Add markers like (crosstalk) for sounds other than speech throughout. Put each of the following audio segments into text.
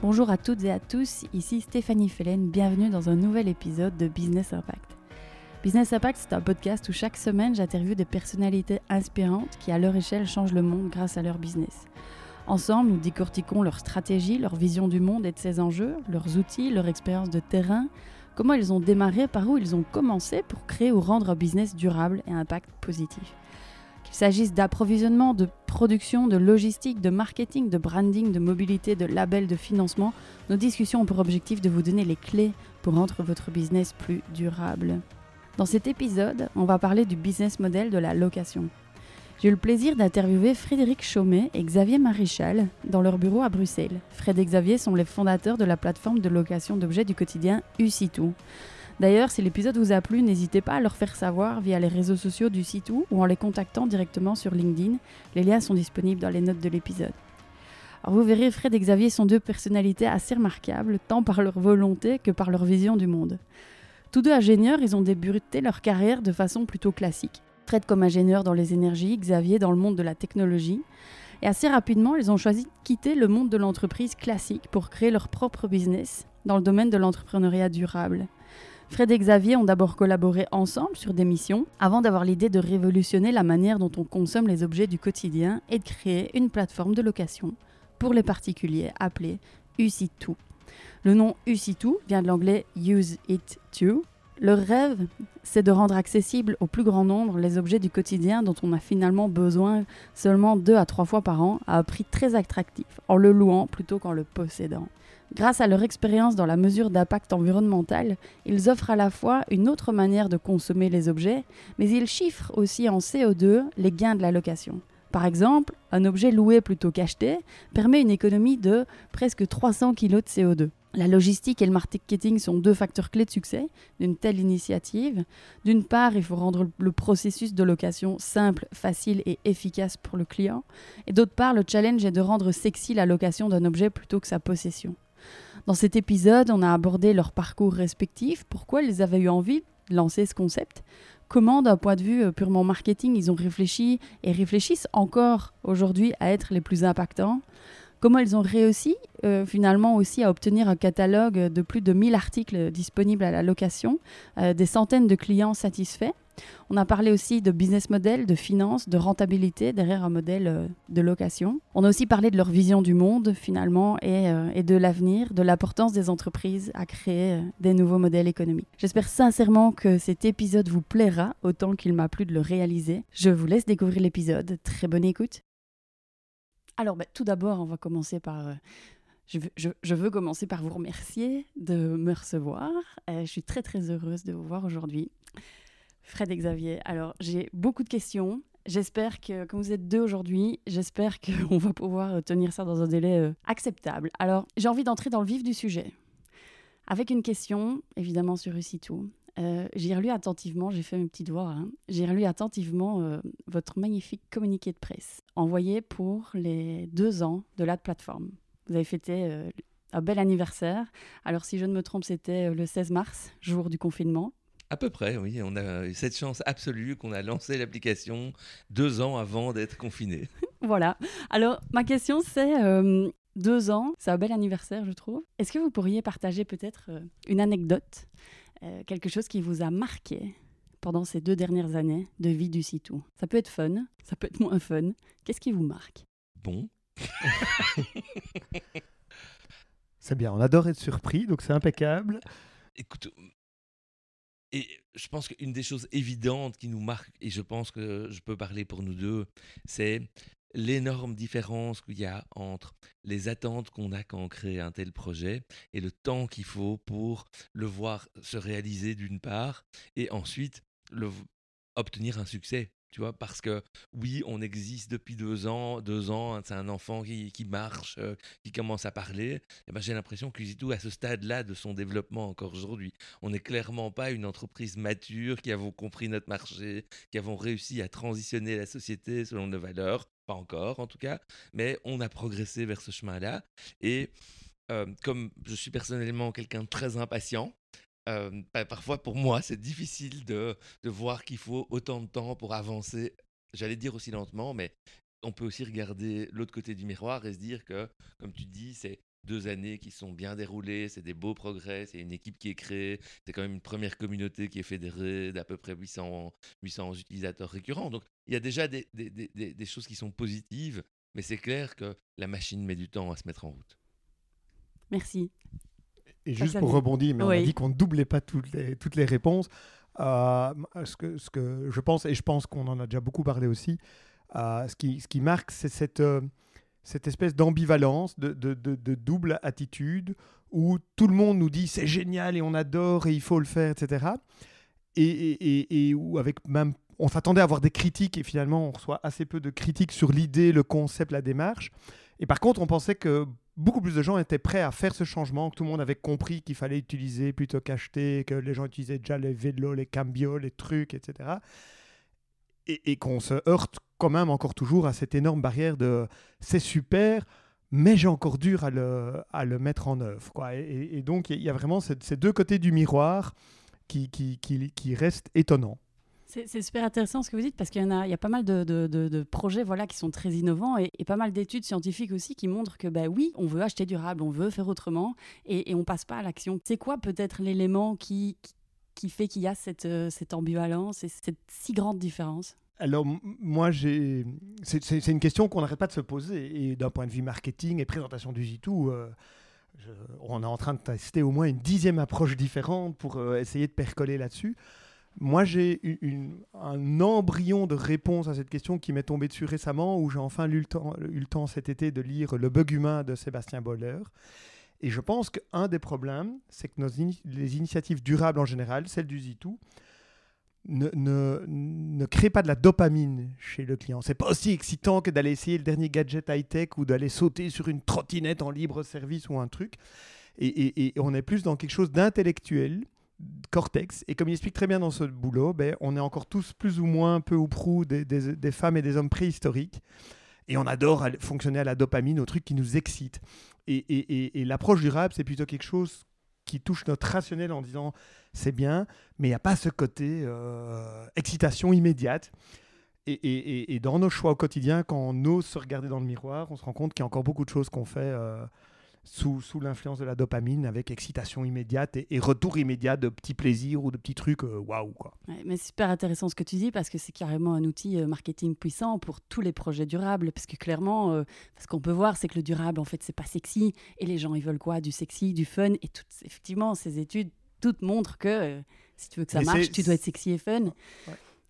Bonjour à toutes et à tous, ici Stéphanie Fellen, bienvenue dans un nouvel épisode de Business Impact. Business Impact, c'est un podcast où chaque semaine j'interviewe des personnalités inspirantes qui à leur échelle changent le monde grâce à leur business. Ensemble, nous décortiquons leur stratégie, leur vision du monde et de ses enjeux, leurs outils, leur expérience de terrain, comment ils ont démarré, par où ils ont commencé pour créer ou rendre un business durable et impact positif. Qu'il s'agisse d'approvisionnement, de production, de logistique, de marketing, de branding, de mobilité, de label, de financement, nos discussions ont pour objectif de vous donner les clés pour rendre votre business plus durable. Dans cet épisode, on va parler du business model de la location. J'ai eu le plaisir d'interviewer Frédéric Chaumet et Xavier Maréchal dans leur bureau à Bruxelles. Fred et Xavier sont les fondateurs de la plateforme de location d'objets du quotidien Usitou. D'ailleurs, si l'épisode vous a plu, n'hésitez pas à leur faire savoir via les réseaux sociaux du site ou en les contactant directement sur LinkedIn. Les liens sont disponibles dans les notes de l'épisode. Vous verrez, Fred et Xavier sont deux personnalités assez remarquables, tant par leur volonté que par leur vision du monde. Tous deux ingénieurs, ils ont débuté leur carrière de façon plutôt classique. Fred comme ingénieur dans les énergies, Xavier dans le monde de la technologie. Et assez rapidement, ils ont choisi de quitter le monde de l'entreprise classique pour créer leur propre business dans le domaine de l'entrepreneuriat durable. Fred et Xavier ont d'abord collaboré ensemble sur des missions avant d'avoir l'idée de révolutionner la manière dont on consomme les objets du quotidien et de créer une plateforme de location pour les particuliers appelée UC2. Le nom UC2 vient de l'anglais Use It To. Leur rêve, c'est de rendre accessible au plus grand nombre les objets du quotidien dont on a finalement besoin seulement deux à trois fois par an à un prix très attractif, en le louant plutôt qu'en le possédant. Grâce à leur expérience dans la mesure d'impact environnemental, ils offrent à la fois une autre manière de consommer les objets, mais ils chiffrent aussi en CO2 les gains de la location. Par exemple, un objet loué plutôt qu'acheté permet une économie de presque 300 kg de CO2. La logistique et le marketing sont deux facteurs clés de succès d'une telle initiative. D'une part, il faut rendre le processus de location simple, facile et efficace pour le client. Et d'autre part, le challenge est de rendre sexy la location d'un objet plutôt que sa possession. Dans cet épisode, on a abordé leur parcours respectif, pourquoi ils avaient eu envie de lancer ce concept, comment d'un point de vue euh, purement marketing, ils ont réfléchi et réfléchissent encore aujourd'hui à être les plus impactants, comment ils ont réussi euh, finalement aussi à obtenir un catalogue de plus de 1000 articles disponibles à la location, euh, des centaines de clients satisfaits. On a parlé aussi de business model, de finance, de rentabilité derrière un modèle euh, de location. On a aussi parlé de leur vision du monde finalement et de l'avenir, de l'importance des entreprises à créer des nouveaux modèles économiques. J'espère sincèrement que cet épisode vous plaira autant qu'il m'a plu de le réaliser. Je vous laisse découvrir l'épisode. Très bonne écoute. Alors, bah, tout d'abord, on va commencer par. euh, je, veux, commencer par vous remercier de me recevoir. Euh, je suis très très heureuse de vous voir aujourd'hui. Fred et Xavier, alors j'ai beaucoup de questions. J'espère que, comme vous êtes deux aujourd'hui, j'espère (laughs) qu'on va pouvoir euh, tenir ça dans un délai acceptable. Alors, j'ai envie d'entrer dans le vif du sujet. Avec une question, évidemment, sur Usitou. Euh, j'ai relu attentivement, j'ai fait mes petits doigts, hein. j'ai relu attentivement euh, votre magnifique communiqué de presse envoyé pour les deux ans de la plateforme. Vous avez fêté euh, un bel anniversaire. Alors si je ne me trompe, c'était le 16 mars, jour du confinement. À peu près, oui. On a eu cette chance absolue qu'on a lancé l'application deux ans avant d'être confiné. (laughs) Voilà. Alors ma question c'est... deux ans, c'est un bel anniversaire, je trouve. Est-ce que vous pourriez partager peut-être une anecdote, euh, quelque chose qui vous a marqué pendant ces deux dernières années de vie du Sitou Ça peut être fun, ça peut être moins fun. Qu'est-ce qui vous marque? Bon, (laughs) C'est bien, on adore être surpris, donc c'est impeccable. écoute, et je pense qu'une des choses évidentes qui nous marque, et je pense que je peux parler pour nous deux, c'est l'énorme différence qu'il y a entre les attentes qu'on a quand on crée un tel projet et le temps qu'il faut pour le voir se réaliser d'une part, et ensuite le, obtenir un succès. Tu vois, parce que oui, on existe depuis deux ans, deux ans, hein, c'est un enfant qui, qui marche, euh, qui commence à parler. Et ben, j'ai l'impression que tout à ce stade-là de son développement encore aujourd'hui. On n'est clairement pas une entreprise mature qui avons compris notre marché, qui avons réussi à transitionner la société selon nos valeurs. Pas encore, en tout cas, mais on a progressé vers ce chemin-là. Et euh, comme je suis personnellement quelqu'un de très impatient, euh, bah, parfois pour moi c'est difficile de, voir qu'il faut autant de temps pour avancer. J'allais dire aussi lentement, mais on peut aussi regarder l'autre côté du miroir et se dire que, comme tu dis, c'est deux années qui sont bien déroulées, c'est des beaux progrès, c'est une équipe qui est créée, c'est quand même une première communauté qui est fédérée d'à peu près 800, 800 utilisateurs récurrents. Donc il y a déjà des choses qui sont positives, mais c'est clair que la machine met du temps à se mettre en route. Merci. Et juste pour rebondir, mais on a dit qu'on ne doublait pas toutes les, toutes les réponses. Euh, ce, que, ce que je pense, et je pense qu'on en a déjà beaucoup parlé aussi, euh, ce, qui, ce qui marque, c'est cette, euh, cette espèce d'ambivalence, de, de, de, double attitude, où tout le monde nous dit c'est génial et on adore et il faut le faire, etc. Et, et, et, où avec même, on s'attendait à avoir des critiques et finalement on reçoit assez peu de critiques sur l'idée, le concept, la démarche. Et par contre, on pensait que beaucoup plus de gens étaient prêts à faire ce changement, que tout le monde avait compris qu'il fallait utiliser plutôt qu'acheter, que les gens utilisaient déjà les vélos, les cambios, les trucs, etc. Et, qu'on se heurte quand même encore toujours à cette énorme barrière de c'est super, mais j'ai encore dur à le, à le mettre en œuvre. Et, donc, il y a vraiment ces, deux côtés du miroir qui restent étonnants. C'est super intéressant ce que vous dites parce qu'il y, a, pas mal de, projets voilà, qui sont très innovants et, pas mal d'études scientifiques aussi qui montrent que bah, oui, on veut acheter durable, on veut faire autrement et, et on passe pas à l'action. C'est quoi peut-être l'élément qui, fait qu'il y a cette, euh, cette ambivalence et cette si grande différence? Alors, moi. C'est une question qu'on n'arrête pas de se poser. Et d'un point de vue marketing et présentation du G2, euh, on est en train de tester au moins une dixième approche différente pour euh, essayer de percoler là-dessus. Moi, j'ai un embryon de réponse à cette question qui m'est tombé dessus récemment, où j'ai enfin eu le, temps, cet été de lire Le bug humain de Sébastien Boller. Et je pense qu'un des problèmes, c'est que les initiatives durables en général, celles du Z2, ne, ne, ne créent pas de la dopamine chez le client. C'est pas aussi excitant que d'aller essayer le dernier gadget high-tech ou d'aller sauter sur une trottinette en libre service ou un truc. Et, et, et on est plus dans quelque chose d'intellectuel cortex. Et comme il explique très bien dans ce boulot, ben, on est encore tous plus ou moins, peu ou prou, des, des, femmes et des hommes préhistoriques. Et on adore fonctionner à la dopamine, au truc qui nous excite. Et, et, et, l'approche durable, c'est plutôt quelque chose qui touche notre rationnel en disant c'est bien, mais il n'y a pas ce côté euh, excitation immédiate. Et, dans nos choix au quotidien, quand on ose se regarder dans le miroir, on se rend compte qu'il y a encore beaucoup de choses qu'on fait euh, sous, sous l'influence de la dopamine avec excitation immédiate et, retour immédiat de petits plaisirs ou de petits trucs euh, waouh quoi. mais c'est super intéressant ce que tu dis parce que c'est carrément un outil euh, marketing puissant pour tous les projets durables parce que clairement euh, ce qu'on peut voir c'est que le durable en fait c'est pas sexy et les gens ils veulent quoi? Du sexy, du fun et toutes effectivement ces études toutes montrent que si tu veux que ça marche, tu dois être sexy et fun.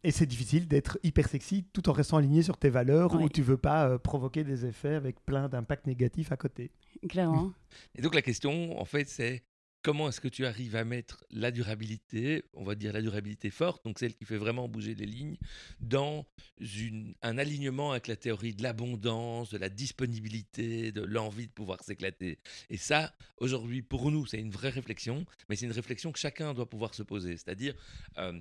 Et c'est difficile d'être hyper sexy tout en restant aligné sur tes valeurs ou tu veux pas provoquer des effets avec plein d'impacts négatifs à côté. Clairement. (laughs) Et donc la question, en fait, c'est comment est-ce que tu arrives à mettre la durabilité, on va dire la durabilité forte, donc celle qui fait vraiment bouger les lignes, dans une, un alignement avec la théorie de l'abondance, de la disponibilité, de l'envie de pouvoir s'éclater. Et ça, aujourd'hui, pour nous, c'est une vraie réflexion, mais c'est une réflexion que chacun doit pouvoir se poser. C'est-à-dire, euh,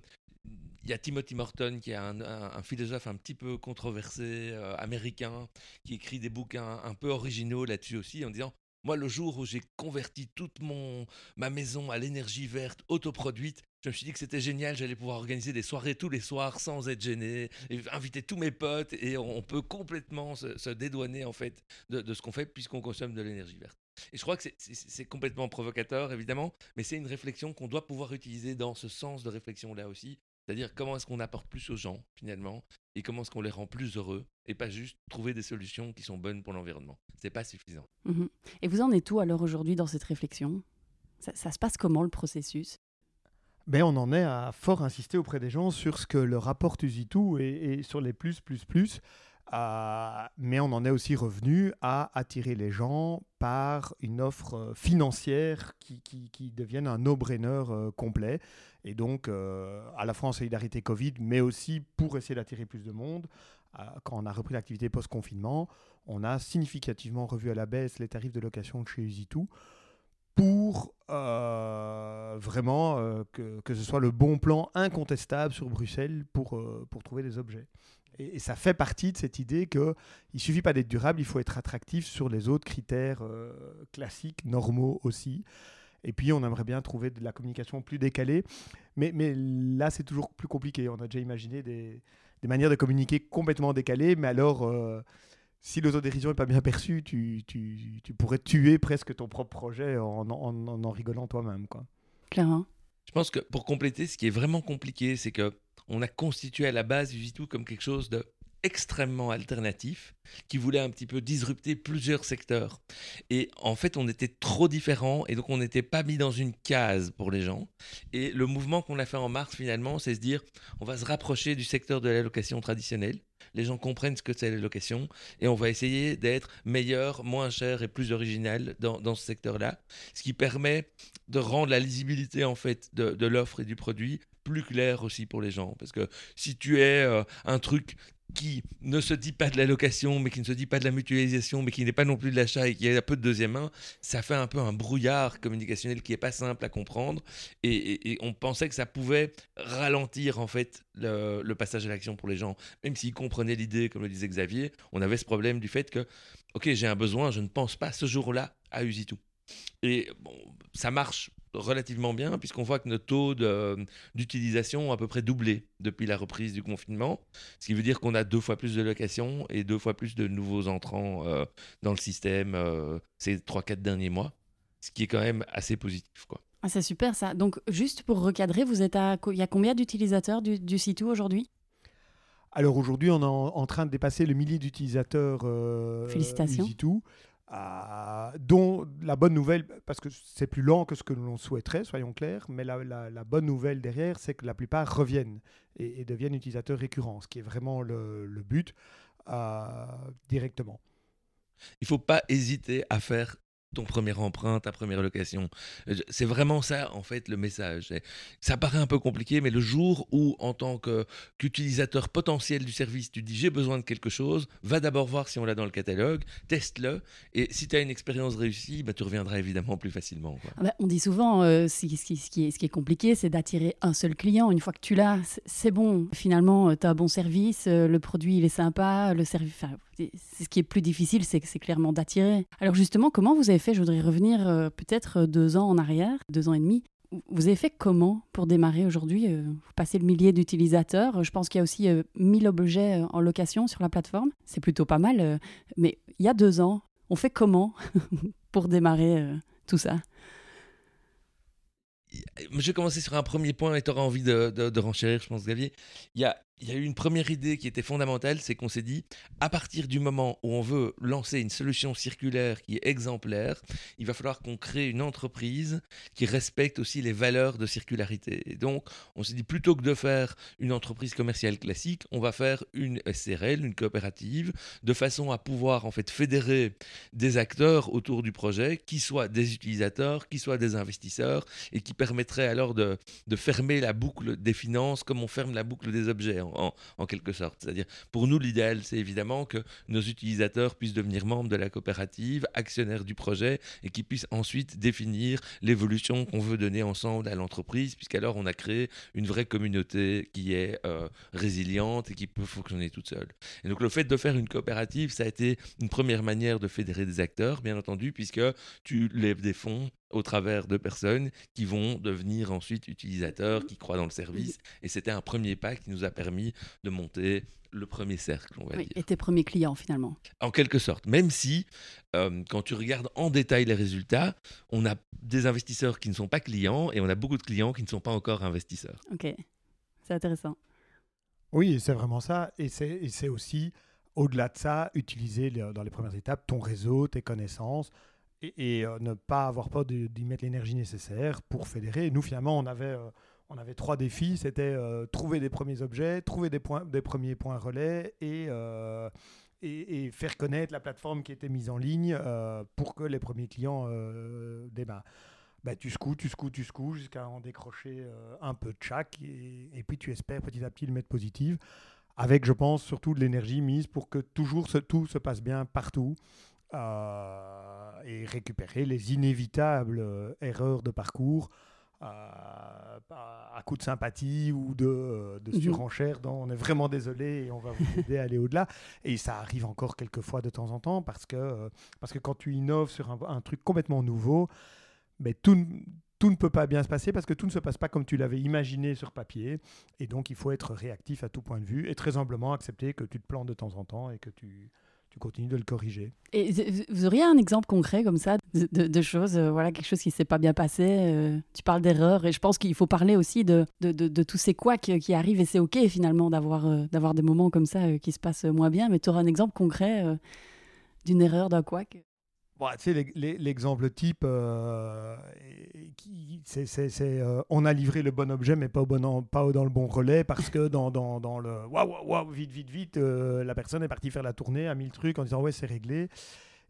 il y a Timothy Morton, qui est un, philosophe un petit peu controversé, euh, américain, qui écrit des bouquins un peu originaux là-dessus aussi, en disant moi, le jour où j'ai converti toute mon, ma maison à l'énergie verte autoproduite, je me suis dit que c'était génial, j'allais pouvoir organiser des soirées tous les soirs sans être gêné, inviter tous mes potes, et on peut complètement se, dédouaner en fait de, de ce qu'on fait puisqu'on consomme de l'énergie verte. Et je crois que c'est complètement provocateur, évidemment, mais c'est une réflexion qu'on doit pouvoir utiliser dans ce sens de réflexion-là aussi, c'est-à-dire comment est-ce qu'on apporte plus aux gens finalement et comment est-ce qu'on les rend plus heureux et pas juste trouver des solutions qui sont bonnes pour l'environnement. C'est pas suffisant. Mmh et vous en êtes où alors aujourd'hui dans cette réflexion? Ça, se passe comment le processus? Ben, on en est à fort insister auprès des gens sur ce que leur apporte Usitu et, et sur les plus, plus, plus. Euh, mais on en est aussi revenu à attirer les gens par une offre euh, financière qui, qui, devienne un no-brainer euh, complet. Et donc, à la fois en solidarité Covid, mais aussi pour essayer d'attirer plus de monde, quand on a repris l'activité post-confinement, on a significativement revu à la baisse les tarifs de location de chez Usitu pour vraiment que, que, ce soit le bon plan incontestable sur Bruxelles pour, pour trouver des objets. Et, ça fait partie de cette idée qu'il ne suffit pas d'être durable, il faut être attractif sur les autres critères euh, classiques, normaux aussi. Et puis, on aimerait bien trouver de la communication plus décalée. Mais, mais là, c'est toujours plus compliqué. On a déjà imaginé des, des, manières de communiquer complètement décalées, mais alors, euh, si l'autodérision n'est pas bien perçue, tu, tu, tu, pourrais tuer presque ton propre projet en en, en, en rigolant toi-même. quoi. Clairement. Je pense que pour compléter, ce qui est vraiment compliqué, c'est que on a constitué à la base tout comme quelque chose de extrêmement alternatif qui voulait un petit peu disrupter plusieurs secteurs. Et en fait, on était trop différents et donc on n'était pas mis dans une case pour les gens. Et le mouvement qu'on a fait en mars, finalement, c'est se dire on va se rapprocher du secteur de la location traditionnelle les gens comprennent ce que c'est la location et on va essayer d'être meilleur, moins cher et plus original dans, ce secteur-là, ce qui permet de rendre la lisibilité en fait de, l'offre et du produit plus claire aussi pour les gens. Parce que si tu es euh, un truc qui ne se dit pas de la location, mais qui ne se dit pas de la mutualisation, mais qui n'est pas non plus de l'achat et qui a un peu de deuxième main, ça fait un peu un brouillard communicationnel qui n'est pas simple à comprendre. Et, on pensait que ça pouvait ralentir en fait le, passage à l'action pour les gens. Même s'ils comprenaient l'idée, comme le disait Xavier, on avait ce problème du fait que, ok, j'ai un besoin, je ne pense pas ce jour-là à Usitu. Et bon, ça marche relativement bien, puisqu'on voit que nos taux d'utilisation ont à peu près doublé depuis la reprise du confinement, ce qui veut dire qu'on a deux fois plus de locations et deux fois plus de nouveaux entrants euh, dans le système euh, ces trois, quatre derniers mois, ce qui est quand même assez positif. Quoi. Ah, c'est super ça. Donc, juste pour recadrer, vous êtes à... il y a combien d'utilisateurs du, du site aujourd'hui? Alors aujourd'hui, on est en, train de dépasser le millier d'utilisateurs. Euh, Félicitations. Dont la bonne nouvelle, parce que c'est plus lent que ce que l'on souhaiterait, soyons clairs, mais la, bonne nouvelle derrière, c'est que la plupart reviennent et, deviennent utilisateurs récurrents, ce qui est vraiment le, but euh, directement. Il ne faut pas hésiter à faire ton premier emprunt, ta première location. Euh, c'est vraiment ça, en fait, le message. Ça paraît un peu compliqué, mais le jour où, en tant qu'utilisateur potentiel du service, tu dis j'ai besoin de quelque chose, va d'abord voir si on l'a dans le catalogue, teste-le, et si tu as une expérience réussie, bah, tu reviendras évidemment plus facilement. Ah bah, on dit souvent, euh, ce, qui, est, compliqué, c'est d'attirer un seul client. Une fois que tu l'as, c'est bon. Finalement, euh, tu as un bon service, le produit, il est sympa, le service ce qui est plus difficile, c'est clairement d'attirer. Alors justement, comment vous avez fait Je voudrais revenir euh, peut-être euh, deux ans en arrière, deux ans et demi. Vous avez fait comment pour démarrer aujourd'hui euh, Vous passez le millier d'utilisateurs. Je pense qu'il y a aussi 1000 objets en location sur la plateforme. C'est plutôt pas mal. mais il y a deux ans, on fait comment (laughs) pour démarrer tout ça? Je vais commencer sur un premier point et tu auras envie de, de, renchérir, je pense, Xavier. Il y a il y a eu une première idée qui était fondamentale, c'est qu'on s'est dit, à partir du moment où on veut lancer une solution circulaire qui est exemplaire, il va falloir qu'on crée une entreprise qui respecte aussi les valeurs de circularité. Et donc, on s'est dit, plutôt que de faire une entreprise commerciale classique, on va faire une SRL, une coopérative, de façon à pouvoir en fait fédérer des acteurs autour du projet, qui soient des utilisateurs, qui soient des investisseurs, et qui permettraient alors de, de fermer la boucle des finances comme on ferme la boucle des objets en, quelque sorte. C'est-à-dire, pour nous, l'idéal, c'est évidemment que nos utilisateurs puissent devenir membres de la coopérative, actionnaires du projet, et qu'ils puissent ensuite définir l'évolution qu'on veut donner ensemble à l'entreprise, puisqu'alors on a créé une vraie communauté qui est euh, résiliente et qui peut fonctionner toute seule. Et donc le fait de faire une coopérative, ça a été une première manière de fédérer des acteurs, bien entendu, puisque tu lèves des fonds au travers de personnes qui vont devenir ensuite utilisateurs, qui croient dans le service. Et c'était un premier pas qui nous a permis de monter le premier cercle, on va dire. Et tes premiers clients finalement. En quelque sorte, même si euh, quand tu regardes en détail les résultats, on a des investisseurs qui ne sont pas clients et on a beaucoup de clients qui ne sont pas encore investisseurs. Ok, c'est intéressant. Oui, c'est vraiment ça. Et c'est aussi, au-delà de ça, utiliser dans les premières étapes ton réseau, tes connaissances, et, euh, ne pas avoir peur d'y mettre l'énergie nécessaire pour fédérer. nous, finalement, on avait, euh, on avait trois défis. C'était euh, trouver des premiers objets, trouver des, points, des premiers points relais et, et, faire connaître la plateforme qui était mise en ligne pour que les premiers clients. Bah, tu secoues, tu secoues, tu secoues jusqu'à en décrocher un peu de chaque et, puis tu espères petit à petit le mettre positif avec, je pense, surtout de l'énergie mise pour que toujours tout se passe bien partout et récupérer les inévitables euh, erreurs de parcours euh, à coup de sympathie ou de, euh, de surenchère dont on est vraiment désolé et on va vous aider à aller au-delà. Et ça arrive encore quelques fois de temps en temps parce que, parce que quand tu innoves sur un, truc complètement nouveau, mais tout, tout ne peut pas bien se passer parce que tout ne se passe pas comme tu l'avais imaginé sur papier. Et donc, il faut être réactif à tout point de vue et très humblement accepter que tu te plantes de temps en temps et que tu, tu continues de le corriger. Et vous auriez un exemple concret comme ça de, choses, euh, voilà, quelque chose qui s'est pas bien passé euh, Tu parles d'erreurs et je pense qu'il faut parler aussi de, tous ces couacs qui arrivent et c'est ok finalement d'avoir d'avoir des moments comme ça qui se passent moins bien. Mais tu auras un exemple concret d'une erreur d'un couac? Tu sais, l'exemple type, euh, c'est euh, on a livré le bon objet, mais pas, au bon, pas dans le bon relais, parce que dans, dans, dans le waouh, waouh, waouh, vite, vite, vite, euh, la personne est partie faire la tournée, a mis le truc en disant ouais, c'est réglé.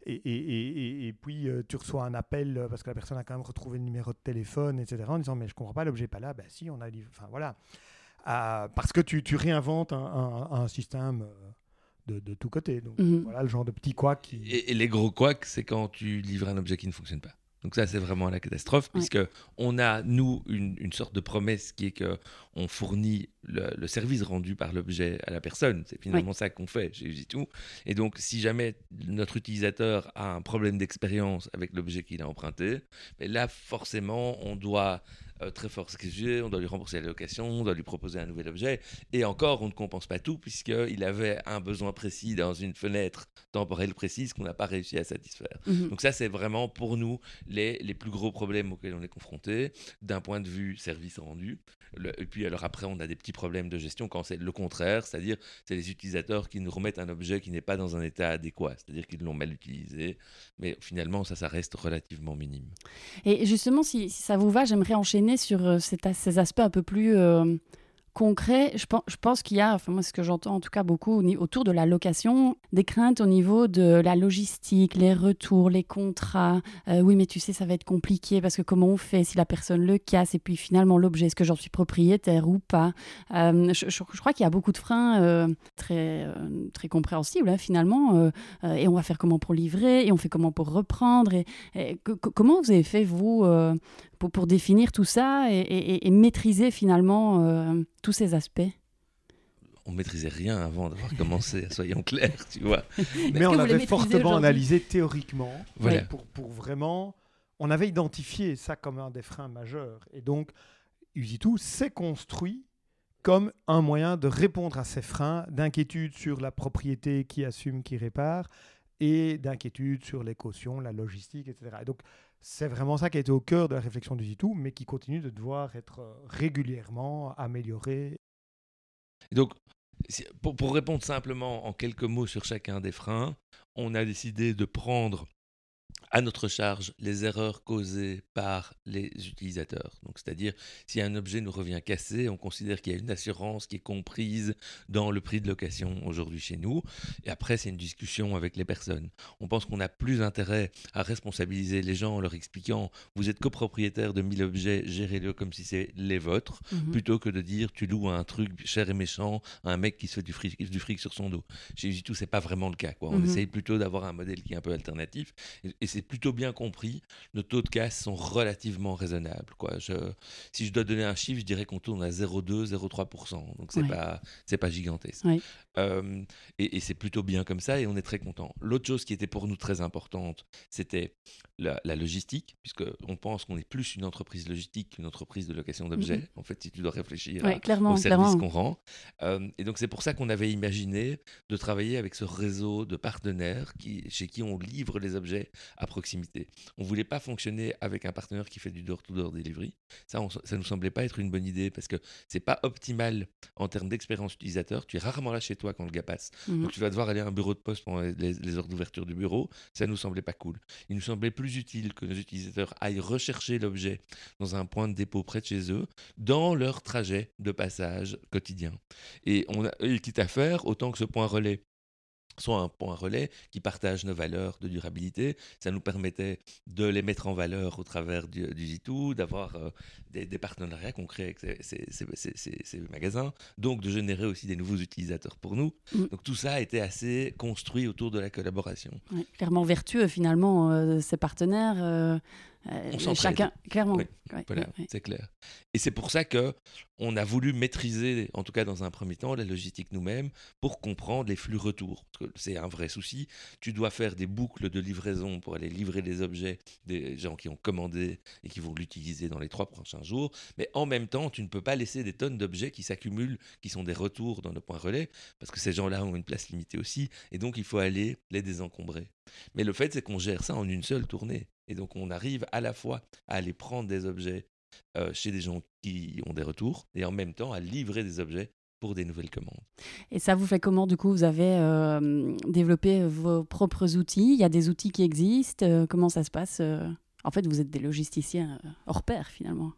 Et, et, et, puis tu reçois un appel parce que la personne a quand même retrouvé le numéro de téléphone, etc. En disant mais je comprends pas, l'objet n'est pas là. Ben si, on a livré. Enfin voilà. parce que tu, tu réinventes un système de, de tous côtés. Donc mhm. voilà le genre de petits couacs. Qui... Et, les gros couacs, c'est quand tu livres un objet qui ne fonctionne pas. Donc ça, c'est vraiment la catastrophe, puisque on a, nous, une, une, sorte de promesse qui est que on fournit le, service rendu par l'objet à la personne. C'est finalement ça qu'on fait chez tout. Et donc, si jamais notre utilisateur a un problème d'expérience avec l'objet qu'il a emprunté, mais ben là, forcément, on doit euh, très fort sujet, on doit lui rembourser la location, on doit lui proposer un nouvel objet. Et encore, on ne compense pas tout, puisqu'il avait un besoin précis dans une fenêtre temporelle précise qu'on n'a pas réussi à satisfaire. Mhm. Donc ça, c'est vraiment pour nous les, les plus gros problèmes auxquels on est confronté, d'un point de vue service rendu. et puis alors après, on a des petits problèmes de gestion quand c'est le contraire, c'est-à-dire c'est les utilisateurs qui nous remettent un objet qui n'est pas dans un état adéquat, c'est-à-dire qu'ils l'ont mal utilisé. Mais finalement, ça, ça reste relativement minime. Et justement, si, si ça vous va, j'aimerais enchaîner sur euh, ces aspects un peu plus euh, concret, je pense, qu'il y a, enfin moi ce que j'entends en tout cas beaucoup autour de la location, des craintes au niveau de la logistique, les retours, les contrats. Euh, oui, mais tu sais, ça va être compliqué parce que comment on fait si la personne le casse et puis finalement l'objet, est-ce que j'en suis propriétaire ou pas? Je, crois qu'il y a beaucoup de freins très, compréhensibles hein, finalement. et on va faire comment pour livrer et on fait comment pour reprendre. Comment vous avez fait vous pour, pour, définir tout ça et, et maîtriser finalement tous ces aspects on maîtrisait rien avant d'avoir (laughs) commencé, soyons clairs, tu vois. (laughs) Mais, on avait fortement analysé théoriquement pour, pour, vraiment... On avait identifié ça comme un des freins majeurs. Et donc, Usitu s'est construit comme un moyen de répondre à ces freins d'inquiétude sur la propriété qui assume, qui répare, et d'inquiétude sur les cautions, la logistique, etc. Et donc, c'est vraiment ça qui a été au cœur de la réflexion du Zitou, mais qui continue de devoir être euh, régulièrement amélioré. donc, pour, pour, répondre simplement en quelques mots sur chacun des freins, on a décidé de prendre à notre charge les erreurs causées par les utilisateurs. Donc, c'est-à-dire, si un objet nous revient cassé, on considère qu'il y a une assurance qui est comprise dans le prix de location aujourd'hui chez nous. Et après, c'est une discussion avec les personnes. On pense qu'on a plus intérêt à responsabiliser les gens en leur expliquant vous êtes copropriétaire de 1000 objets, gérez-le comme si c'est les vôtres, mhm. plutôt que de dire tu loues un truc cher et méchant à un mec qui se fait du fric, du fric sur son dos. Chez Usitu, c'est pas vraiment le cas. Quoi. On mhm. essaye plutôt d'avoir un modèle qui est un peu alternatif. Et, et c'est plutôt bien compris. Nos taux de casse sont relativement raisonnables. Quoi. Je, si je dois donner un chiffre, je dirais qu'on tourne à 0,2, 0,3%. Donc, c'est pas, c'est pas gigantesque. Euh, et, c'est plutôt bien comme ça et on est très content. L'autre chose qui était pour nous très importante, c'était la, logistique, puisqu'on pense qu'on est plus une entreprise logistique qu'une entreprise de location d'objets. Mm-hmm. En fait, si tu dois réfléchir au service qu'on rend. Euh, et donc, c'est pour ça qu'on avait imaginé de travailler avec ce réseau de partenaires qui, chez qui on livre les objets à proximité. On voulait pas fonctionner avec un partenaire qui fait du door-to-door delivery. Ça, on, ça nous semblait pas être une bonne idée parce que c'est pas optimal en termes d'expérience utilisateur. Tu es rarement là chez toi quand le gars passe. Mhm. Donc tu vas devoir aller à un bureau de poste pendant les, heures d'ouverture du bureau. Ça nous semblait pas cool. Il nous semblait plus utile que nos utilisateurs aillent rechercher l'objet dans un point de dépôt près de chez eux, dans leur trajet de passage quotidien. Et on a, quitte à faire, autant que ce point relais soit un point relais qui partage nos valeurs de durabilité. Ça nous permettait de les mettre en valeur au travers du, du Zitou, d'avoir euh, des, partenariats concrets avec ces, magasins, donc de générer aussi des nouveaux utilisateurs pour nous. Mm. Donc tout ça a été assez construit autour de la collaboration. clairement vertueux finalement, euh, ces partenaires. Euh, Euh, On chacun, clairement. Oui, Voilà, c'est clair. Et c'est pour ça que on a voulu maîtriser, en tout cas dans un premier temps, la logistique nous-mêmes pour comprendre les flux retour. Parce que c'est un vrai souci. Tu dois faire des boucles de livraison pour aller livrer les objets des gens qui ont commandé et qui vont l'utiliser dans les trois prochains jours. Mais en même temps, tu ne peux pas laisser des tonnes d'objets qui s'accumulent, qui sont des retours dans le point relais, parce que ces gens-là ont une place limitée aussi. Et donc, il faut aller les désencombrer. Mais le fait, c'est qu'on gère ça en une seule tournée. Et donc, on arrive à la fois à aller prendre des objets euh, chez des gens qui ont des retours et en même temps à livrer des objets pour des nouvelles commandes. Et ça vous fait comment du coup Vous avez euh, développé vos propres outils? Il y a des outils qui existent euh, Comment ça se passe En fait, vous êtes des logisticiens hors pair finalement.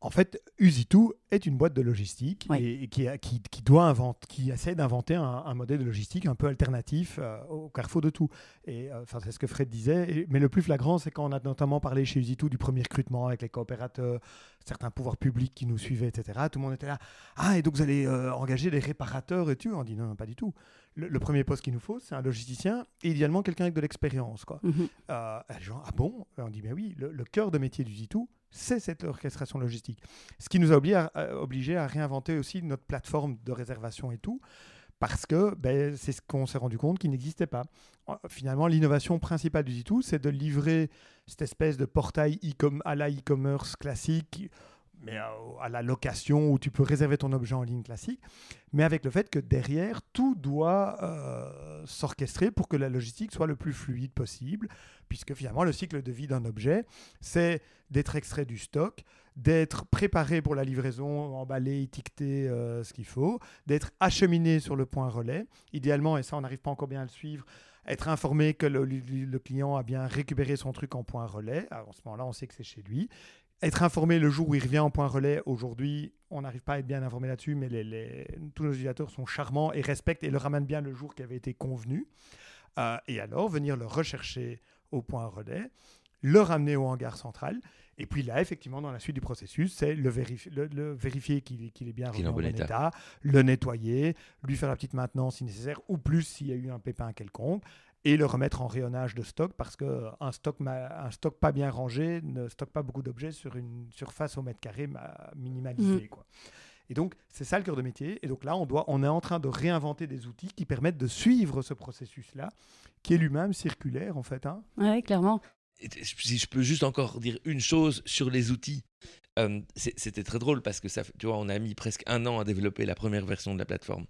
En fait, Usitu est une boîte de logistique et, et qui, a- qui, qui doit inventer, qui essaie d'inventer un, un modèle de logistique un peu alternatif euh, au carrefour de tout. Et euh, enfin, c'est ce que Fred disait. Et- mais le plus flagrant, c'est quand on a notamment parlé chez Usitu du premier recrutement avec les coopérateurs, certains pouvoirs publics qui nous suivaient, etc. Tout le monde était là. Ah, et donc vous allez euh, engager des réparateurs et tout? On dit non, non, pas du tout. Le, le premier poste qu'il nous faut, c'est un logisticien et idéalement quelqu'un avec de l'expérience, quoi. Mhm. Les gens, ah bon? On dit, mais oui, le, le cœur de métier du Zitou, c'est cette orchestration logistique. Ce qui nous a à- obligé à réinventer aussi notre plateforme de réservation et tout, parce que ben, c'est ce qu'on s'est rendu compte qui n'existait pas. Euh, Finalement, l'innovation principale du Zitou, c'est de livrer cette espèce de portail e-com- à la e-commerce classique, mais à, à la location où tu peux réserver ton objet en ligne classique, mais avec le fait que derrière, tout doit euh, s'orchestrer pour que la logistique soit le plus fluide possible, puisque finalement, le cycle de vie d'un objet, c'est d'être extrait du stock, d'être préparé pour la livraison, emballé, étiqueté, euh, ce qu'il faut, d'être acheminé sur le point relais, idéalement, et ça on n'arrive pas encore bien à le suivre, être informé que le, client a bien récupéré son truc en point relais, Alors, en ce moment-là on sait que c'est chez lui, être informé le jour où il revient en point relais, aujourd'hui on n'arrive pas à être bien informé là-dessus, mais tous nos utilisateurs sont charmants et respectent et le ramènent bien le jour qui avait été convenu, Euh, et alors venir le rechercher au point relais, le ramener au hangar central. Et puis là, effectivement, dans la suite du processus, c'est le, vérifi- le- le vérifier qu'il est bien est revenu en bon état. état, le nettoyer, lui faire la petite maintenance si nécessaire, ou plus s'il y a eu un pépin quelconque, et le remettre en rayonnage de stock, parce qu'un stock, un stock pas bien rangé ne stocke pas beaucoup d'objets sur une surface au mètre carré ma- minimalisée. quoi. Et donc, c'est ça le cœur de métier. Et donc là, on, doit, on est en train de réinventer des outils qui permettent de suivre ce processus-là, qui est lui-même circulaire, en fait. hein. Ouais, clairement. Si je peux juste encore dire une chose sur les outils. Euh, C'était très drôle parce que ça, tu vois, on a mis presque un an à développer la première version de la plateforme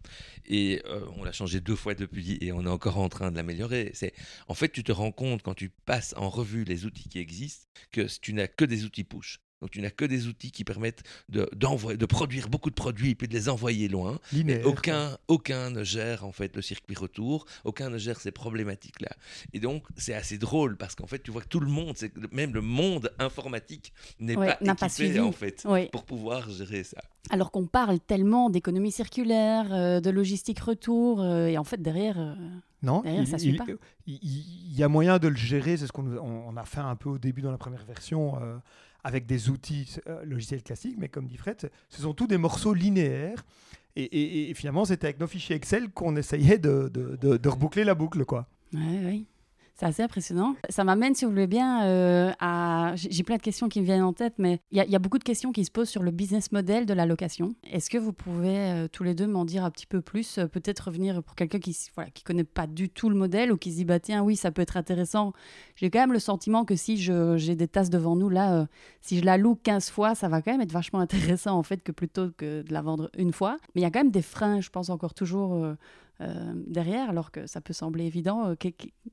et euh, on l'a changé deux fois depuis et on est encore en train de l'améliorer. C'est en fait, tu te rends compte quand tu passes en revue les outils qui existent que tu n'as que des outils push. Donc tu n'as que des outils qui permettent de, d'envoyer- de produire beaucoup de produits et puis de les envoyer loin. Linéaire. quoi. aucun, aucun ne gère en fait le circuit retour, aucun ne gère ces problématiques-là. Et donc c'est assez drôle parce qu'en fait tu vois que tout le monde, même le monde informatique n'est Ouais, pas n'a équipé pas suivi. en fait pour pouvoir gérer ça. Alors qu'on parle tellement d'économie circulaire, euh, de logistique retour, euh, et en fait derrière, euh, Non, Derrière, il, ça suit il- pas. il- il y a moyen de le gérer. C'est ce qu'on nous- on, on a fait un peu au début dans la première version euh, avec des outils euh, logiciels classiques. Mais comme dit Fred, ce sont tous des morceaux linéaires. Et, finalement, c'était avec nos fichiers Excel qu'on essayait de reboucler la boucle. quoi. Ouais, oui. C'est assez impressionnant. Ça m'amène, si vous voulez bien, euh, à. J'ai plein de questions qui me viennent en tête, mais il y, a- beaucoup de questions qui se posent sur le business model de la location. Est-ce que vous pouvez euh, tous les deux m'en dire un petit peu plus euh, Peut-être revenir pour quelqu'un qui ne voilà, qui connaît pas du tout le modèle ou qui se dit bah tiens, oui, ça peut être intéressant. J'ai quand même le sentiment que si j'ai des tasses devant nous, là, si je la loue 15 fois, ça va quand même être vachement (laughs) intéressant en fait que plutôt que de la vendre une fois. Mais il y a quand même des freins, je pense, encore toujours. Euh, derrière, alors que ça peut sembler évident. Euh,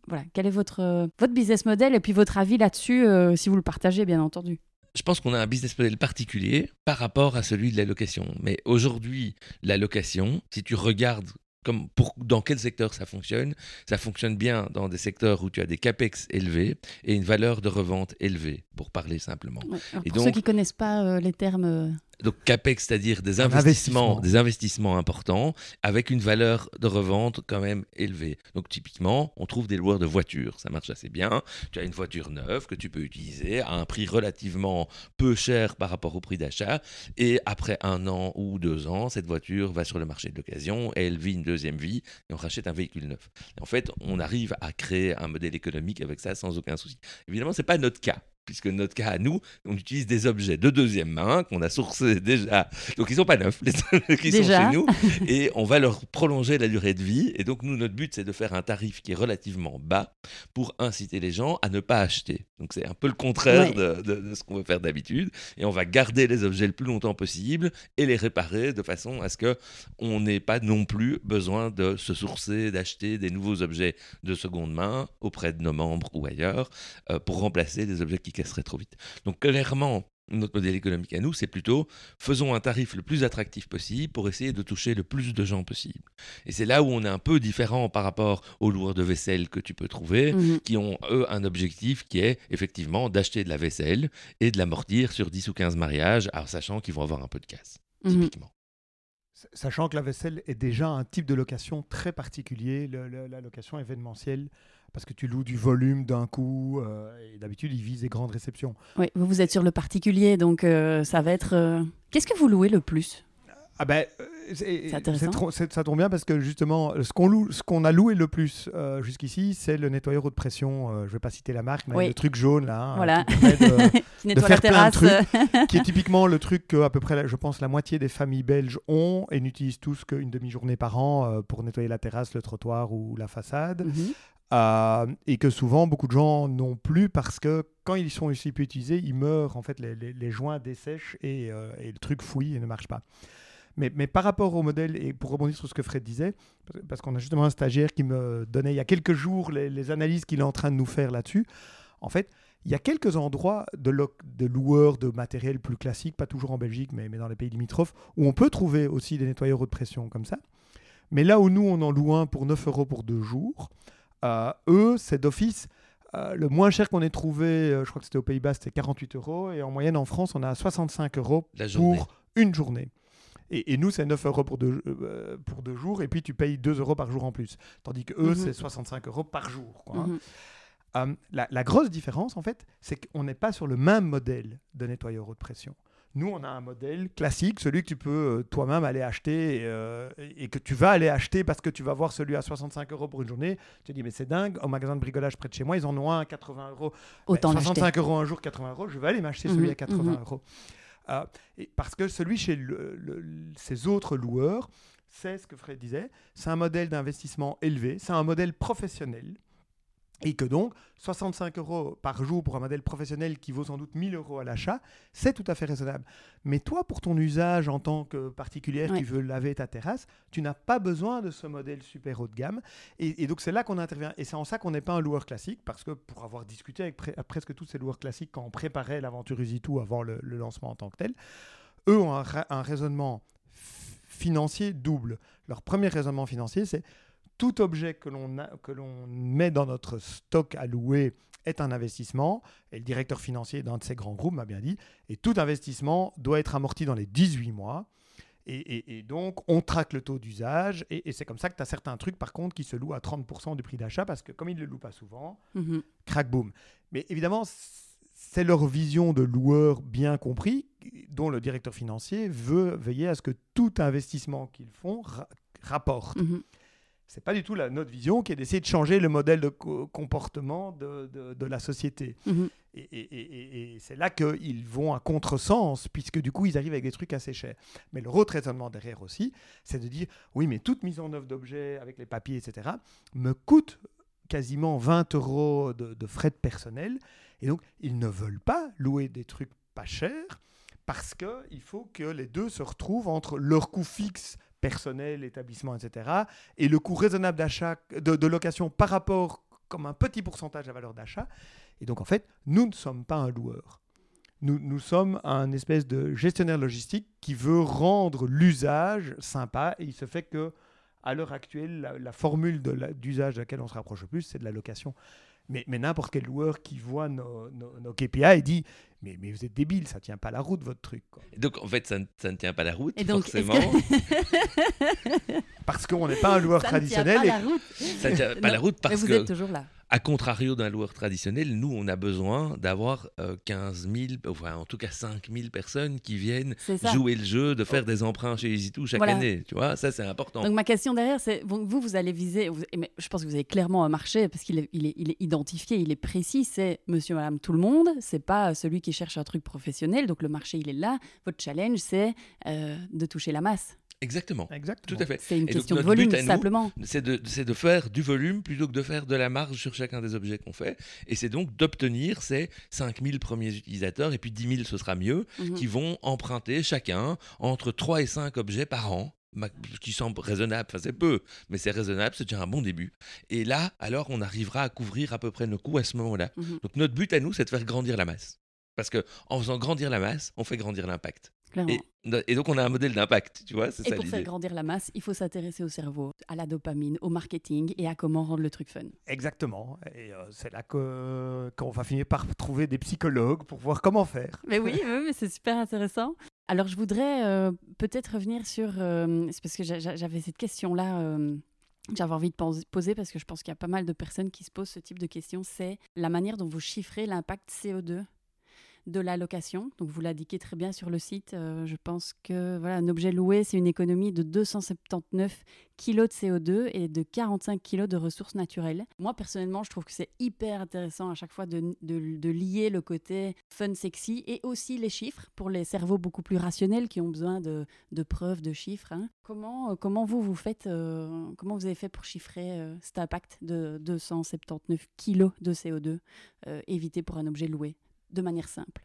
voilà, quel est votre, euh, votre business model et puis votre avis là-dessus, si vous le partagez, bien entendu. Je pense qu'on a un business model particulier par rapport à celui de la location. Mais aujourd'hui, la location, si tu regardes comme pour, dans quel secteur ça fonctionne, ça fonctionne bien dans des secteurs où tu as des capex élevés et une valeur de revente élevée, pour parler simplement. Ouais. Et pour ceux donc- qui connaissent pas euh, les termes, Donc capex, c'est-à-dire des investissements, investissement. des investissements importants avec une valeur de revente quand même élevée. Donc typiquement, on trouve des loueurs de voitures, ça marche assez bien. Tu as une voiture neuve que tu peux utiliser à un prix relativement peu cher par rapport au prix d'achat et après un an ou deux ans, cette voiture va sur le marché de l'occasion et elle vit une deuxième vie et on rachète un véhicule neuf. Et en fait, on arrive à créer un modèle économique avec ça sans aucun souci. Évidemment, c'est pas notre cas. Puisque notre cas à nous, on utilise des objets de deuxième main qu'on a sourcés (laughs) déjà. Donc ils sont pas neufs, les (laughs) qui sont chez nous, (laughs) et on va leur prolonger la durée de vie. Et donc nous, notre but, c'est de faire un tarif qui est relativement bas pour inciter les gens à ne pas acheter. Donc c'est un peu le contraire de, ce qu'on veut faire d'habitude, et on va garder les objets le plus longtemps possible et les réparer de façon à ce que on n'ait pas non plus besoin de se sourcer, d'acheter des nouveaux objets de seconde main auprès de nos membres ou ailleurs euh, pour remplacer des objets qui casseraient trop vite. Donc clairement, notre modèle économique à nous, c'est plutôt faisons un tarif le plus attractif possible pour essayer de toucher le plus de gens possible. Et c'est là où on est un peu différent par rapport aux loueurs de vaisselle que tu peux trouver, mhm. qui ont eux un objectif qui est effectivement d'acheter de la vaisselle et de l'amortir sur 10 ou 15 mariages, en sachant qu'ils vont avoir un peu de casse, mhm. typiquement. Sachant que la vaisselle est déjà un type de location très particulier, la location événementielle parce que tu loues du volume d'un coup, euh, et d'habitude, ils visent des grandes réceptions. Oui, vous, vous êtes sur le particulier, donc euh, ça va être... Euh, qu'est-ce que vous louez le plus? Ah ben, c'est ça tombe bien parce que justement, ce qu'on loue, ce qu'on a loué le plus jusqu'ici, c'est le nettoyeur haute pression. je ne vais pas citer la marque, mais le truc jaune là, hein, voilà. qui, de, (laughs) de faire plein de trucs, qui est typiquement le truc que à peu près, je pense, la moitié des familles belges ont et n'utilisent tous qu'une demi-journée par an pour nettoyer la terrasse, le trottoir ou la façade. Mhm. Euh, et que souvent beaucoup de gens n'ont plus parce que quand ils sont aussi peu utilisés, ils meurent, en fait, les, joints dessèchent et, euh, et, le truc fouille et ne marche pas. Mais, mais, par rapport au modèle, et pour rebondir sur ce que Fred disait, parce qu'on a justement un stagiaire qui me donnait il y a quelques jours les, analyses qu'il est en train de nous faire là-dessus, en fait, il y a quelques endroits de, loueurs de matériel plus classique, pas toujours en Belgique, mais, mais dans les pays limitrophes, où on peut trouver aussi des nettoyeurs haute pression comme ça. Mais là où nous, on en loue un pour 9 euros pour deux jours, eux, c'est d'office. Euh, le moins cher qu'on ait trouvé, euh, je crois que c'était aux Pays-Bas, c'était 48 euros. Et en moyenne, en France, on a 65 euros pour une journée. Et, nous, c'est 9 euros pour deux, pour deux jours. Et puis, tu payes 2 euros par jour en plus. Tandis que eux, mhm. c'est 65 euros par jour. Quoi, hein. mhm. la, la, grosse différence, en fait, c'est qu'on n'est pas sur le même modèle de nettoyeur haute pression. Nous, on a un modèle classique, celui que tu peux euh, toi-même aller acheter euh, et que tu vas aller acheter parce que tu vas voir celui à 65 euros pour une journée. Tu te dis, mais c'est dingue, au magasin de bricolage près de chez moi, ils en ont un à 80 euros. Autant 65 euros un jour, 80 euros, je vais aller m'acheter celui mhm, à 80 mhm. euros. Euh, et parce que celui chez ces autres loueurs, c'est ce que Fred disait, c'est un modèle d'investissement élevé, c'est un modèle professionnel et que donc 65 euros par jour pour un modèle professionnel qui vaut sans doute 1000 euros à l'achat, c'est tout à fait raisonnable. Mais toi, pour ton usage en tant que particulière qui veut laver ta terrasse, tu n'as pas besoin de ce modèle super haut de gamme. Et, donc c'est là qu'on intervient. Et c'est en ça qu'on n'est pas un loueur classique, parce que pour avoir discuté avec presque tous ces loueurs classiques quand on préparait l'aventure Usitou avant le, lancement en tant que tel, eux ont un raisonnement financier double. Leur premier raisonnement financier, c'est tout objet que l'on met dans notre stock à louer est un investissement, et le directeur financier d'un de ces grands groupes m'a bien dit, et tout investissement doit être amorti dans les 18 mois. Et, donc, on traque le taux d'usage, et, c'est comme ça que tu as certains trucs, par contre, qui se louent à 30% du prix d'achat, parce que comme ils ne le louent pas souvent, mhm. crack, boom. Mais évidemment, c'est leur vision de loueur bien compris, dont le directeur financier veut veiller à ce que tout investissement qu'ils font rapporte. Mhm c'est pas du tout la, notre vision qui est d'essayer de changer le modèle de comportement de, de, la société. Mhm. Et, et, c'est là qu'ils vont à contresens, puisque du coup, ils arrivent avec des trucs assez chers. Mais le autre raisonnement derrière aussi, c'est de dire, oui, mais toute mise en œuvre d'objets avec les papiers, etc., me coûte quasiment 20 euros de, de frais de personnel. Et donc, ils ne veulent pas louer des trucs pas chers parce qu'il faut que les deux se retrouvent entre leur coût fixe personnel, établissement, etc. Et le coût raisonnable d'achat, de, location par rapport comme un petit pourcentage de la valeur d'achat. Et donc en fait, nous ne sommes pas un loueur. Nous, nous sommes un espèce de gestionnaire logistique qui veut rendre l'usage sympa. Et il se fait que à l'heure actuelle, la, formule d'usage de laquelle on se rapproche le plus, c'est de la location. Mais, mais n'importe quel loueur qui voit nos, nos, KPI dit mais, mais, vous êtes débile, ça tient pas la route votre truc. donc en fait, ça ne, ça ne, tient pas la route, et donc, forcément. parce qu'on n'est pas un loueur traditionnel. Tient pas la route. Ça tient pas la route parce mais vous que. êtes toujours là. À contrario d'un loueur traditionnel, nous, on a besoin d'avoir 15 000, enfin en tout cas 5 000 personnes qui viennent jouer le jeu, de faire des emprunts chez EasyToo chaque année. Tu vois, ça c'est important. Donc ma question derrière, c'est vous, vous allez viser, mais je pense que vous avez clairement un marché parce qu'il est, il est, il est, identifié, il est précis, c'est monsieur, madame, tout le monde, c'est pas celui qui cherche un truc professionnel, donc le marché il est là. Votre challenge, c'est euh, de toucher la masse. Exactement. Exactement. Tout à fait. C'est une question de volume, simplement. C'est de, de, faire du volume plutôt que de faire de la marge sur chacun des objets qu'on fait. Et c'est donc d'obtenir ces 5000 premiers utilisateurs, et puis 10 000, ce sera mieux, mhm. qui vont emprunter chacun entre 3 et 5 objets par an ce qui semble raisonnable, enfin c'est peu, mais c'est raisonnable, c'est déjà un bon début. Et là, alors, on arrivera à couvrir à peu près nos coûts à ce moment-là. Mhm. Donc notre but à nous, c'est de faire grandir la masse. Parce qu'en faisant grandir la masse, on fait grandir l'impact. Et, donc on a un modèle d'impact, tu vois. Et pour faire grandir la masse, il faut s'intéresser au cerveau, à la dopamine, au marketing et à comment rendre le truc fun. Exactement. Et euh, c'est là qu'on va finir par trouver des psychologues pour voir comment faire. Mais oui, oui c'est super intéressant. Alors je voudrais euh, peut-être revenir sur, euh, c'est parce que j'avais cette question-là. j'avais envie de poser parce que je pense qu'il y a pas mal de personnes qui se posent ce type de questions, c'est la manière dont vous chiffrez l'impact CO2 de la location. Donc vous l'indiquez très bien sur le site. Euh, je pense que voilà, un objet loué, c'est une économie de 279 kg de CO2 et de 45 kg de ressources naturelles. Moi personnellement, je trouve que c'est hyper intéressant à chaque fois de, lier le côté fun, sexy et aussi les chiffres pour les cerveaux beaucoup plus rationnels qui ont besoin de, preuves, de chiffres. Hein. Comment, euh, comment vous vous faites, euh, comment vous avez fait pour chiffrer cet impact de 279 kg de CO2 évité pour un objet loué? De manière simple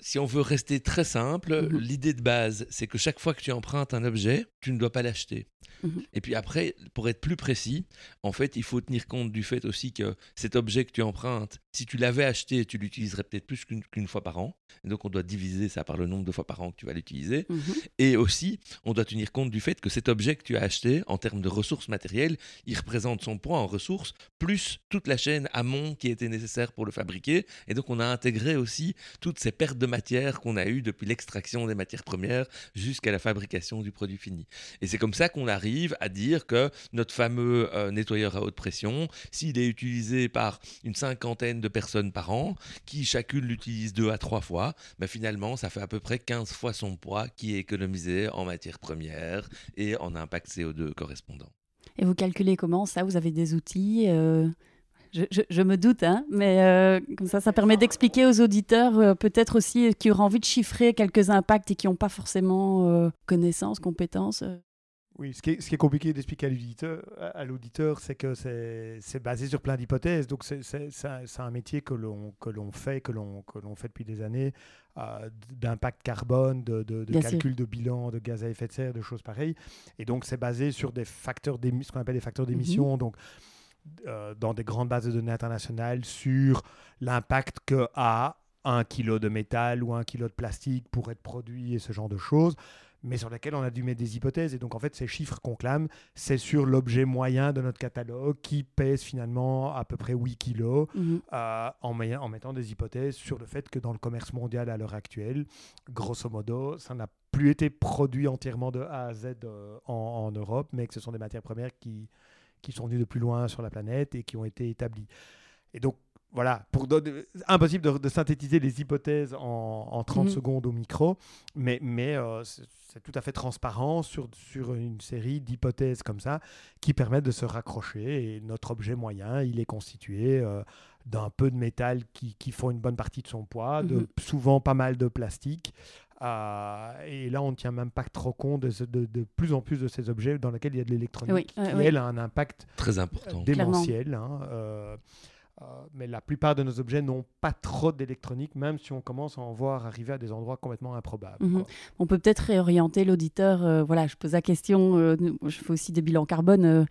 si on veut rester très simple, mhm. l'idée de base, c'est que chaque fois que tu empruntes un objet, tu ne dois pas l'acheter. Mhm. Et puis après, pour être plus précis, en fait, il faut tenir compte du fait aussi que cet objet que tu empruntes, si tu l'avais acheté, tu l'utiliserais peut-être plus qu'une fois par an. donc, on doit diviser ça par le nombre de fois par an que tu vas l'utiliser. Mhm. Et aussi, on doit tenir compte du fait que cet objet que tu as acheté, en termes de ressources matérielles, il représente son poids en ressources, plus toute la chaîne amont qui était nécessaire pour le fabriquer. Et donc, on a intégré aussi toutes ces pertes de matière qu'on a eues depuis l'extraction des matières premières jusqu'à la fabrication du produit fini. Et c'est comme ça qu'on arrive à dire que notre fameux euh, nettoyeur à haute pression, s'il est utilisé par une cinquantaine de personnes par an, qui chacune l'utilise deux à trois fois, ben finalement, ça fait à peu près 15 fois son poids qui est économisé en matières premières et en impact CO2 correspondant. Et vous calculez comment ça? Vous avez des outils euh, je, me doute, hein, mais euh, comme ça, ça permet d'expliquer aux auditeurs, euh, peut-être aussi qui auraient envie de chiffrer quelques impacts et qui n'ont pas forcément euh, connaissance, compétences. Oui, ce qui est, ce qui est compliqué d'expliquer à l'auditeur, c'est que c'est basé sur plein d'hypothèses. Donc, c'est un métier que l'on fait, que l'on fait depuis des années, d'impact carbone, de, de, de calcul de bilan de gaz à effet de serre, de choses pareilles. Et donc, c'est basé sur des facteurs ce qu'on appelle des facteurs d'émission. Mm-hmm. Donc, euh, dans des grandes bases de données internationales sur l'impact que a un kilo de métal ou un kilo de plastique pour être produit et ce genre de choses, mais sur lesquelles on a dû mettre des hypothèses. Et donc, en fait, ces chiffres qu'on clame, c'est sur l'objet moyen de notre catalogue qui pèse finalement à peu près 8 kilos mhm. euh, en, en mettant des hypothèses sur le fait que dans le commerce mondial à l'heure actuelle, grosso modo, ça n'a plus été produit entièrement de A à Z euh, en, en, Europe, mais que ce sont des matières premières qui, qui sont venus de plus loin sur la planète et qui ont été établis. Et donc, voilà, pour impossible de, synthétiser les hypothèses en, en 30 mhm. secondes au micro, mais, mais euh, c'est tout à fait transparent sur, sur une série d'hypothèses comme ça qui permettent de se raccrocher. Et notre objet moyen, il est constitué euh, d'un peu de métal qui, qui, font une bonne partie de son poids, de mhm. souvent pas mal de plastique, euh, et là, on ne tient même pas trop compte de, de, plus en plus de ces objets dans lesquels il y a de l'électronique, qui, elle, a un impact très important, démentiel. Hein, euh, euh, mais la plupart de nos objets n'ont pas trop d'électronique, même si on commence à en voir arriver à des endroits complètement improbables. Mhm. On peut peut-être réorienter l'auditeur. Euh, voilà, je pose la question. Euh, je fais aussi des bilans carbone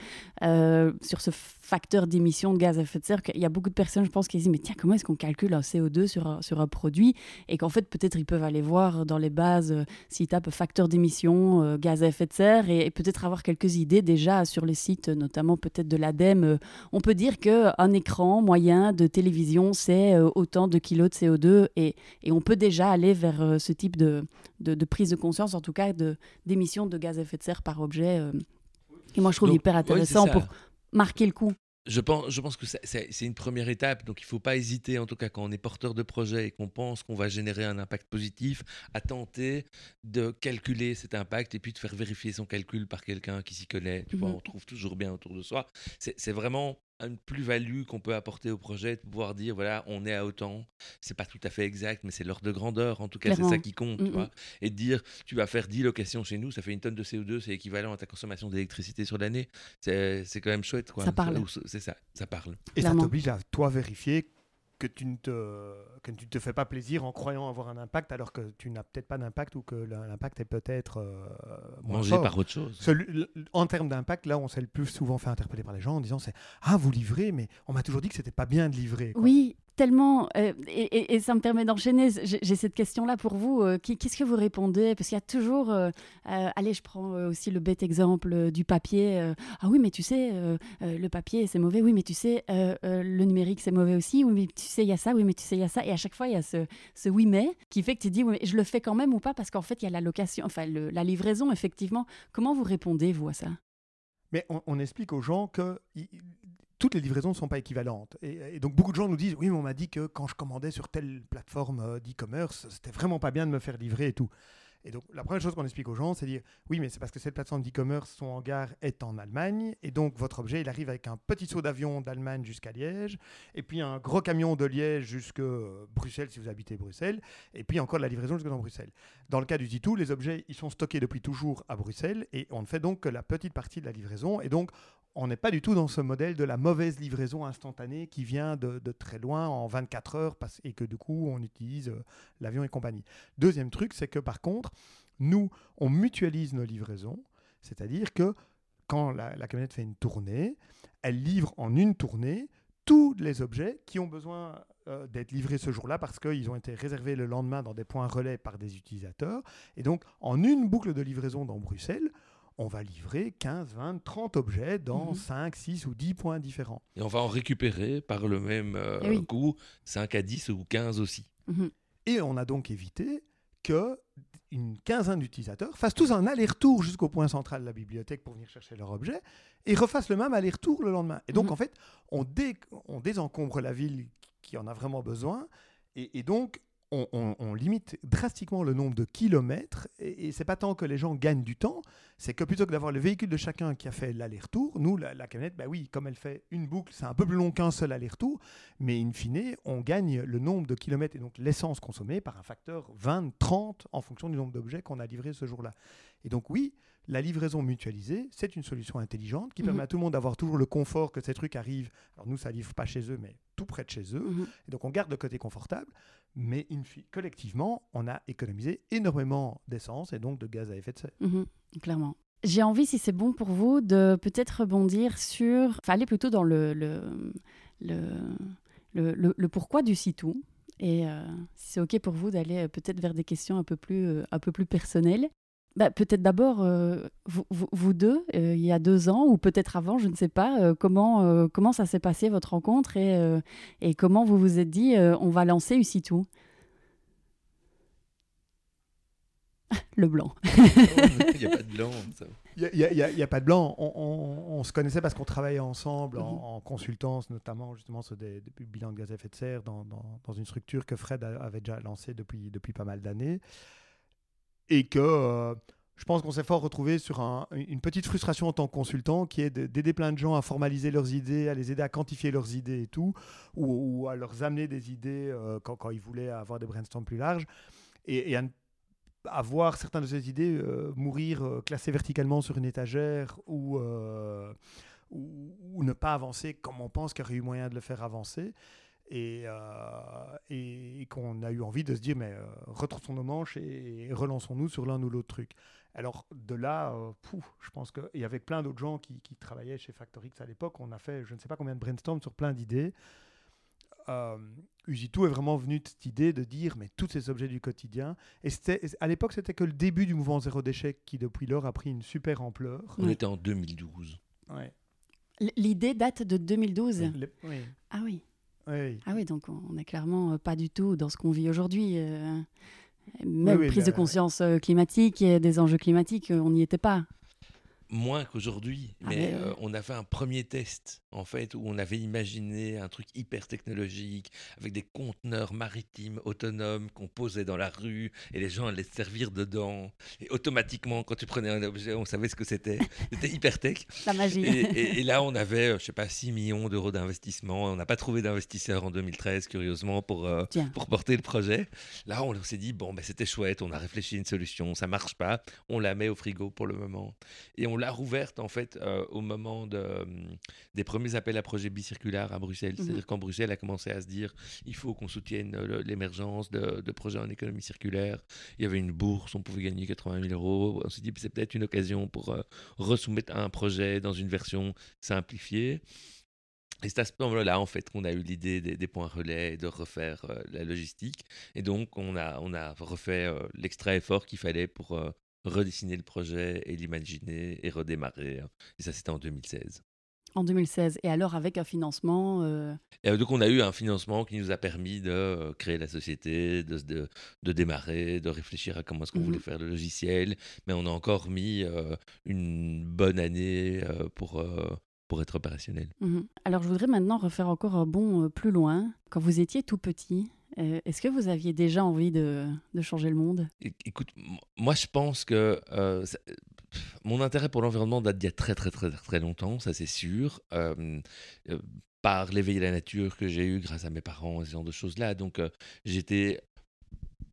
sur ce facteur d'émission de gaz à effet de serre. Il y a beaucoup de personnes, je pense, qui disent mais tiens, comment est-ce qu'on calcule un CO2 sur un, sur un produit? Et qu'en fait, peut-être ils peuvent aller voir dans les bases s'ils tapent facteur d'émission, gaz à effet de serre, et, peut-être avoir quelques idées déjà sur les sites, notamment peut-être de l'ADEME. on peut dire qu'un écran de télévision, c'est euh, autant de kilos de CO2 et, et, on peut déjà aller vers euh, ce type de, de, prise de conscience, en tout cas d'émissions de, gaz à effet de serre par objet. Euh, et moi, je trouve hyper intéressant pour marquer le coup? je pense, je pense que c'est une première étape, donc il ne faut pas hésiter, en tout cas quand on est porteur de projet et qu'on pense qu'on va générer un impact positif, à tenter de calculer cet impact et puis de faire vérifier son calcul par quelqu'un qui s'y connaît. Tu vois, mmh on trouve toujours bien autour de soi. C'est vraiment une plus-value qu'on peut apporter au projet, de pouvoir dire voilà, on est à autant. C'est pas tout à fait exact, mais c'est l'ordre de grandeur. En tout cas, c'est ça qui compte. tu vois Et de dire tu vas faire 10 locations chez nous, ça fait une tonne de CO2, c'est équivalent à ta consommation d'électricité sur l'année. C'est quand même chouette. Quoi. Ça parle. C'est ça, ça parle. Et ça t'oblige à toi vérifier que tu, ne te, que tu ne te fais pas plaisir en croyant avoir un impact alors que tu n'as peut-être pas d'impact ou que l'impact est peut-être euh, mangé par autre chose. en termes d'impact, là, on s'est le plus souvent fait interpeller par les gens en disant c'est ah vous livrez, mais on m'a toujours dit que c'était pas bien de livrer. Oui, tellement, euh, et, ça me permet d'enchaîner, j'ai cette question-là pour vous. Euh, qu'est-ce que vous répondez? Parce qu'il y a toujours, euh, allez, je prends aussi le bête exemple du papier. ah oui, mais tu sais, le papier, c'est mauvais. Oui, mais tu sais, le numérique, c'est mauvais aussi. Oui, mais tu sais, il y a ça. Oui, mais tu sais, il y a ça. Et à chaque fois, il y a ce, oui, mais qui fait que tu dis, je le fais quand même ou pas? Parce qu'en fait, il y a la location, enfin, la livraison, effectivement. Comment vous répondez, vous, à ça? Mais on, explique aux gens que toutes les livraisons ne sont pas équivalentes. Et, donc beaucoup de gens nous disent, oui, mais on m'a dit que quand je commandais sur telle plateforme euh, d'e-commerce, c'était vraiment pas bien de me faire livrer et tout. Et donc, la première chose qu'on explique aux gens, c'est dire oui, mais c'est parce que cette plateforme d'e-commerce, son hangar est en Allemagne. Et donc, votre objet, il arrive avec un petit saut d'avion d'Allemagne jusqu'à Liège. Et puis, un gros camion de Liège jusqu'à Bruxelles, si vous habitez Bruxelles. Et puis, encore la livraison jusqu'à Bruxelles. Dans le cas du Titou, les objets, ils sont stockés depuis toujours à Bruxelles. Et on ne fait donc que la petite partie de la livraison. Et donc, on n'est pas du tout dans ce modèle de la mauvaise livraison instantanée qui vient de, très loin en 24 heures et que du coup on utilise euh, l'avion et compagnie. Deuxième truc, c'est que par contre, nous, on mutualise nos livraisons, c'est-à-dire que quand la, camionnette fait une tournée, elle livre en une tournée tous les objets qui ont besoin euh, d'être livrés ce jour-là parce qu'ils ont été réservés le lendemain dans des points relais par des utilisateurs. Et donc, en une boucle de livraison dans Bruxelles, on va livrer 15, 20, 30 objets dans 5, mhm. 6 ou 10 points différents. Et on va en récupérer par le même euh, eh coup 5 à 10 ou 15 aussi. Mhm. Et on a donc évité que une quinzaine d'utilisateurs fassent tous un aller-retour jusqu'au point central de la bibliothèque pour venir chercher leur objet et refassent le même aller-retour le lendemain. Et donc, mhm. en fait, on, on, désencombre la ville qui en a vraiment besoin et, et donc on, limite drastiquement le nombre de kilomètres et, c'est pas tant que les gens gagnent du temps, c'est que plutôt que d'avoir le véhicule de chacun qui a fait l'aller-retour, nous, la, la camionnette, bah oui, comme elle fait une boucle, c'est un peu plus long qu'un seul aller-retour, mais in fine, on gagne le nombre de kilomètres et donc l'essence consommée par un facteur 20, 30 en fonction du nombre d'objets qu'on a livrés ce jour-là. Et donc oui, la livraison mutualisée, c'est une solution intelligente qui permet mhm. à tout le monde d'avoir toujours le confort que ces trucs arrivent. Alors nous, ça livre pas chez eux, mais tout près de chez eux. Mhm. Et donc on garde le côté confortable, mais collectivement, on a économisé énormément d'essence et donc de gaz à effet de serre. Mhm, clairement. J'ai envie, si c'est bon pour vous, de peut-être rebondir sur, enfin aller plutôt dans le, le, le, le, pourquoi du sitou. Et euh, si c'est OK pour vous d'aller euh, peut-être vers des questions un peu plus, euh, un peu plus personnelles. Bah, peut-être d'abord, vous, vous, deux, il y a deux ans, ou peut-être avant, je ne sais pas, comment, comment ça s'est passé votre rencontre et, et comment vous vous êtes dit on va lancer Usitu (laughs) Le blanc. (laughs) Il n'y a pas de blanc. Il n'y a, pas de blanc. On, se connaissait parce qu'on travaillait ensemble en, mhm. consultance, notamment justement sur des, des, bilans de gaz à effet de serre dans, dans, une structure que Fred avait déjà lancée depuis, depuis pas mal d'années et que euh, je pense qu'on s'est fort retrouvé sur une petite frustration en tant que consultant qui est d'aider plein de gens à formaliser leurs idées, à les aider à quantifier leurs idées et tout, ou, à leur amener des idées euh, quand, ils voulaient avoir des brainstorms plus larges, et, à, voir certaines de ces idées euh, mourir classées verticalement sur une étagère ou, ou, ne pas avancer comme on pense qu'il y aurait eu moyen de le faire avancer et, euh, et, qu'on a eu envie de se dire mais euh, retroussons nos manches et, relançons-nous sur l'un ou l'autre truc. Alors de là, euh, je pense que et avec plein d'autres gens qui, qui, travaillaient chez Factorix à l'époque, on a fait je ne sais pas combien de brainstorms sur plein d'idées. Euh, Usitu est vraiment venu de cette idée de dire mais tous ces objets du quotidien et c'était à l'époque c'était que le début du mouvement zéro déchet qui depuis lors a pris une super ampleur. On était en 2012. Ouais. L'idée date de 2012. oui. Ah oui. Ah oui, donc on n'est clairement euh, pas du tout dans ce qu'on vit aujourd'hui. Euh, même prise de conscience euh, climatique et des enjeux climatiques, on n'y était pas. moins qu'aujourd'hui, Ah mais euh, on a fait un premier test en fait où on avait imaginé un truc hyper technologique avec des conteneurs maritimes autonomes qu'on posait dans la rue et les gens allaient se servir dedans et automatiquement quand tu prenais un objet on savait ce que c'était. C'était hyper tech. (laughs) La magie. Et, et- et là, on avait, euh, je sais pas, 6 millions d'euros d'investissement. On n'a pas trouvé d'investisseur en 2013, curieusement, pour, euh, pour porter le projet. Là, on s'est dit, bon, ben, c'était chouette, on a réfléchi à une solution, ça marche pas, on la met au frigo pour le moment. Et on l'a rouverte, en fait, euh, au moment de, euh, des premiers appels à projets bicirculaires à Bruxelles. Mhm. C'est-à-dire quand Bruxelles a commencé à se dire, il faut qu'on soutienne euh, l'émergence de, de projets en économie circulaire. Il y avait une bourse, on pouvait gagner 80 000 euros. On s'est dit, c'est peut-être une occasion pour euh, resoumettre un projet dans une version simplifiée. Et c'est à ce moment-là, en fait, qu'on a eu l'idée des, des points relais et de refaire euh, la logistique. Et donc, on a, on a refait euh, l'extra effort qu'il fallait pour euh, redessiner le projet et l'imaginer et redémarrer. Et ça, c'était en 2016. En 2016. Et alors, avec un financement. euh, Et euh, donc, on a eu un financement qui nous a permis de euh, créer la société, de, se- de, de démarrer, de réfléchir à comment est-ce qu'on voulait faire le logiciel. Mais on a encore mis euh, une bonne année euh, pour, pour être opérationnel. mhm. Alors, je voudrais maintenant refaire encore un bond plus loin. Quand vous étiez tout petit, euh, est-ce que vous aviez déjà envie de, de changer le monde? Écoute, moi je pense que euh, mon intérêt pour l'environnement date d'il y a très très très très longtemps, ça c'est sûr. Euh, par l'éveil à la nature que j'ai eu grâce à mes parents, ce genre de choses-là. Donc euh, j'étais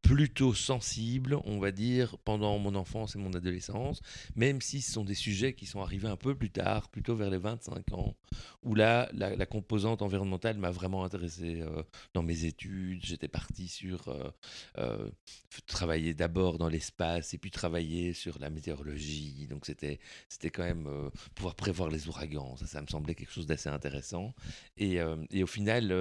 plutôt sensible, on va dire, pendant mon enfance et mon adolescence, même si ce sont des sujets qui sont arrivés un peu plus tard, plutôt vers les 25 ans, où là, la, composante environnementale m'a vraiment intéressé euh, dans mes études. J'étais parti sur euh, euh, travailler d'abord dans l'espace et puis travailler sur la météorologie. Donc c'était quand même pouvoir prévoir les ouragans. Ça, me semblait quelque chose d'assez intéressant. Et, et au final,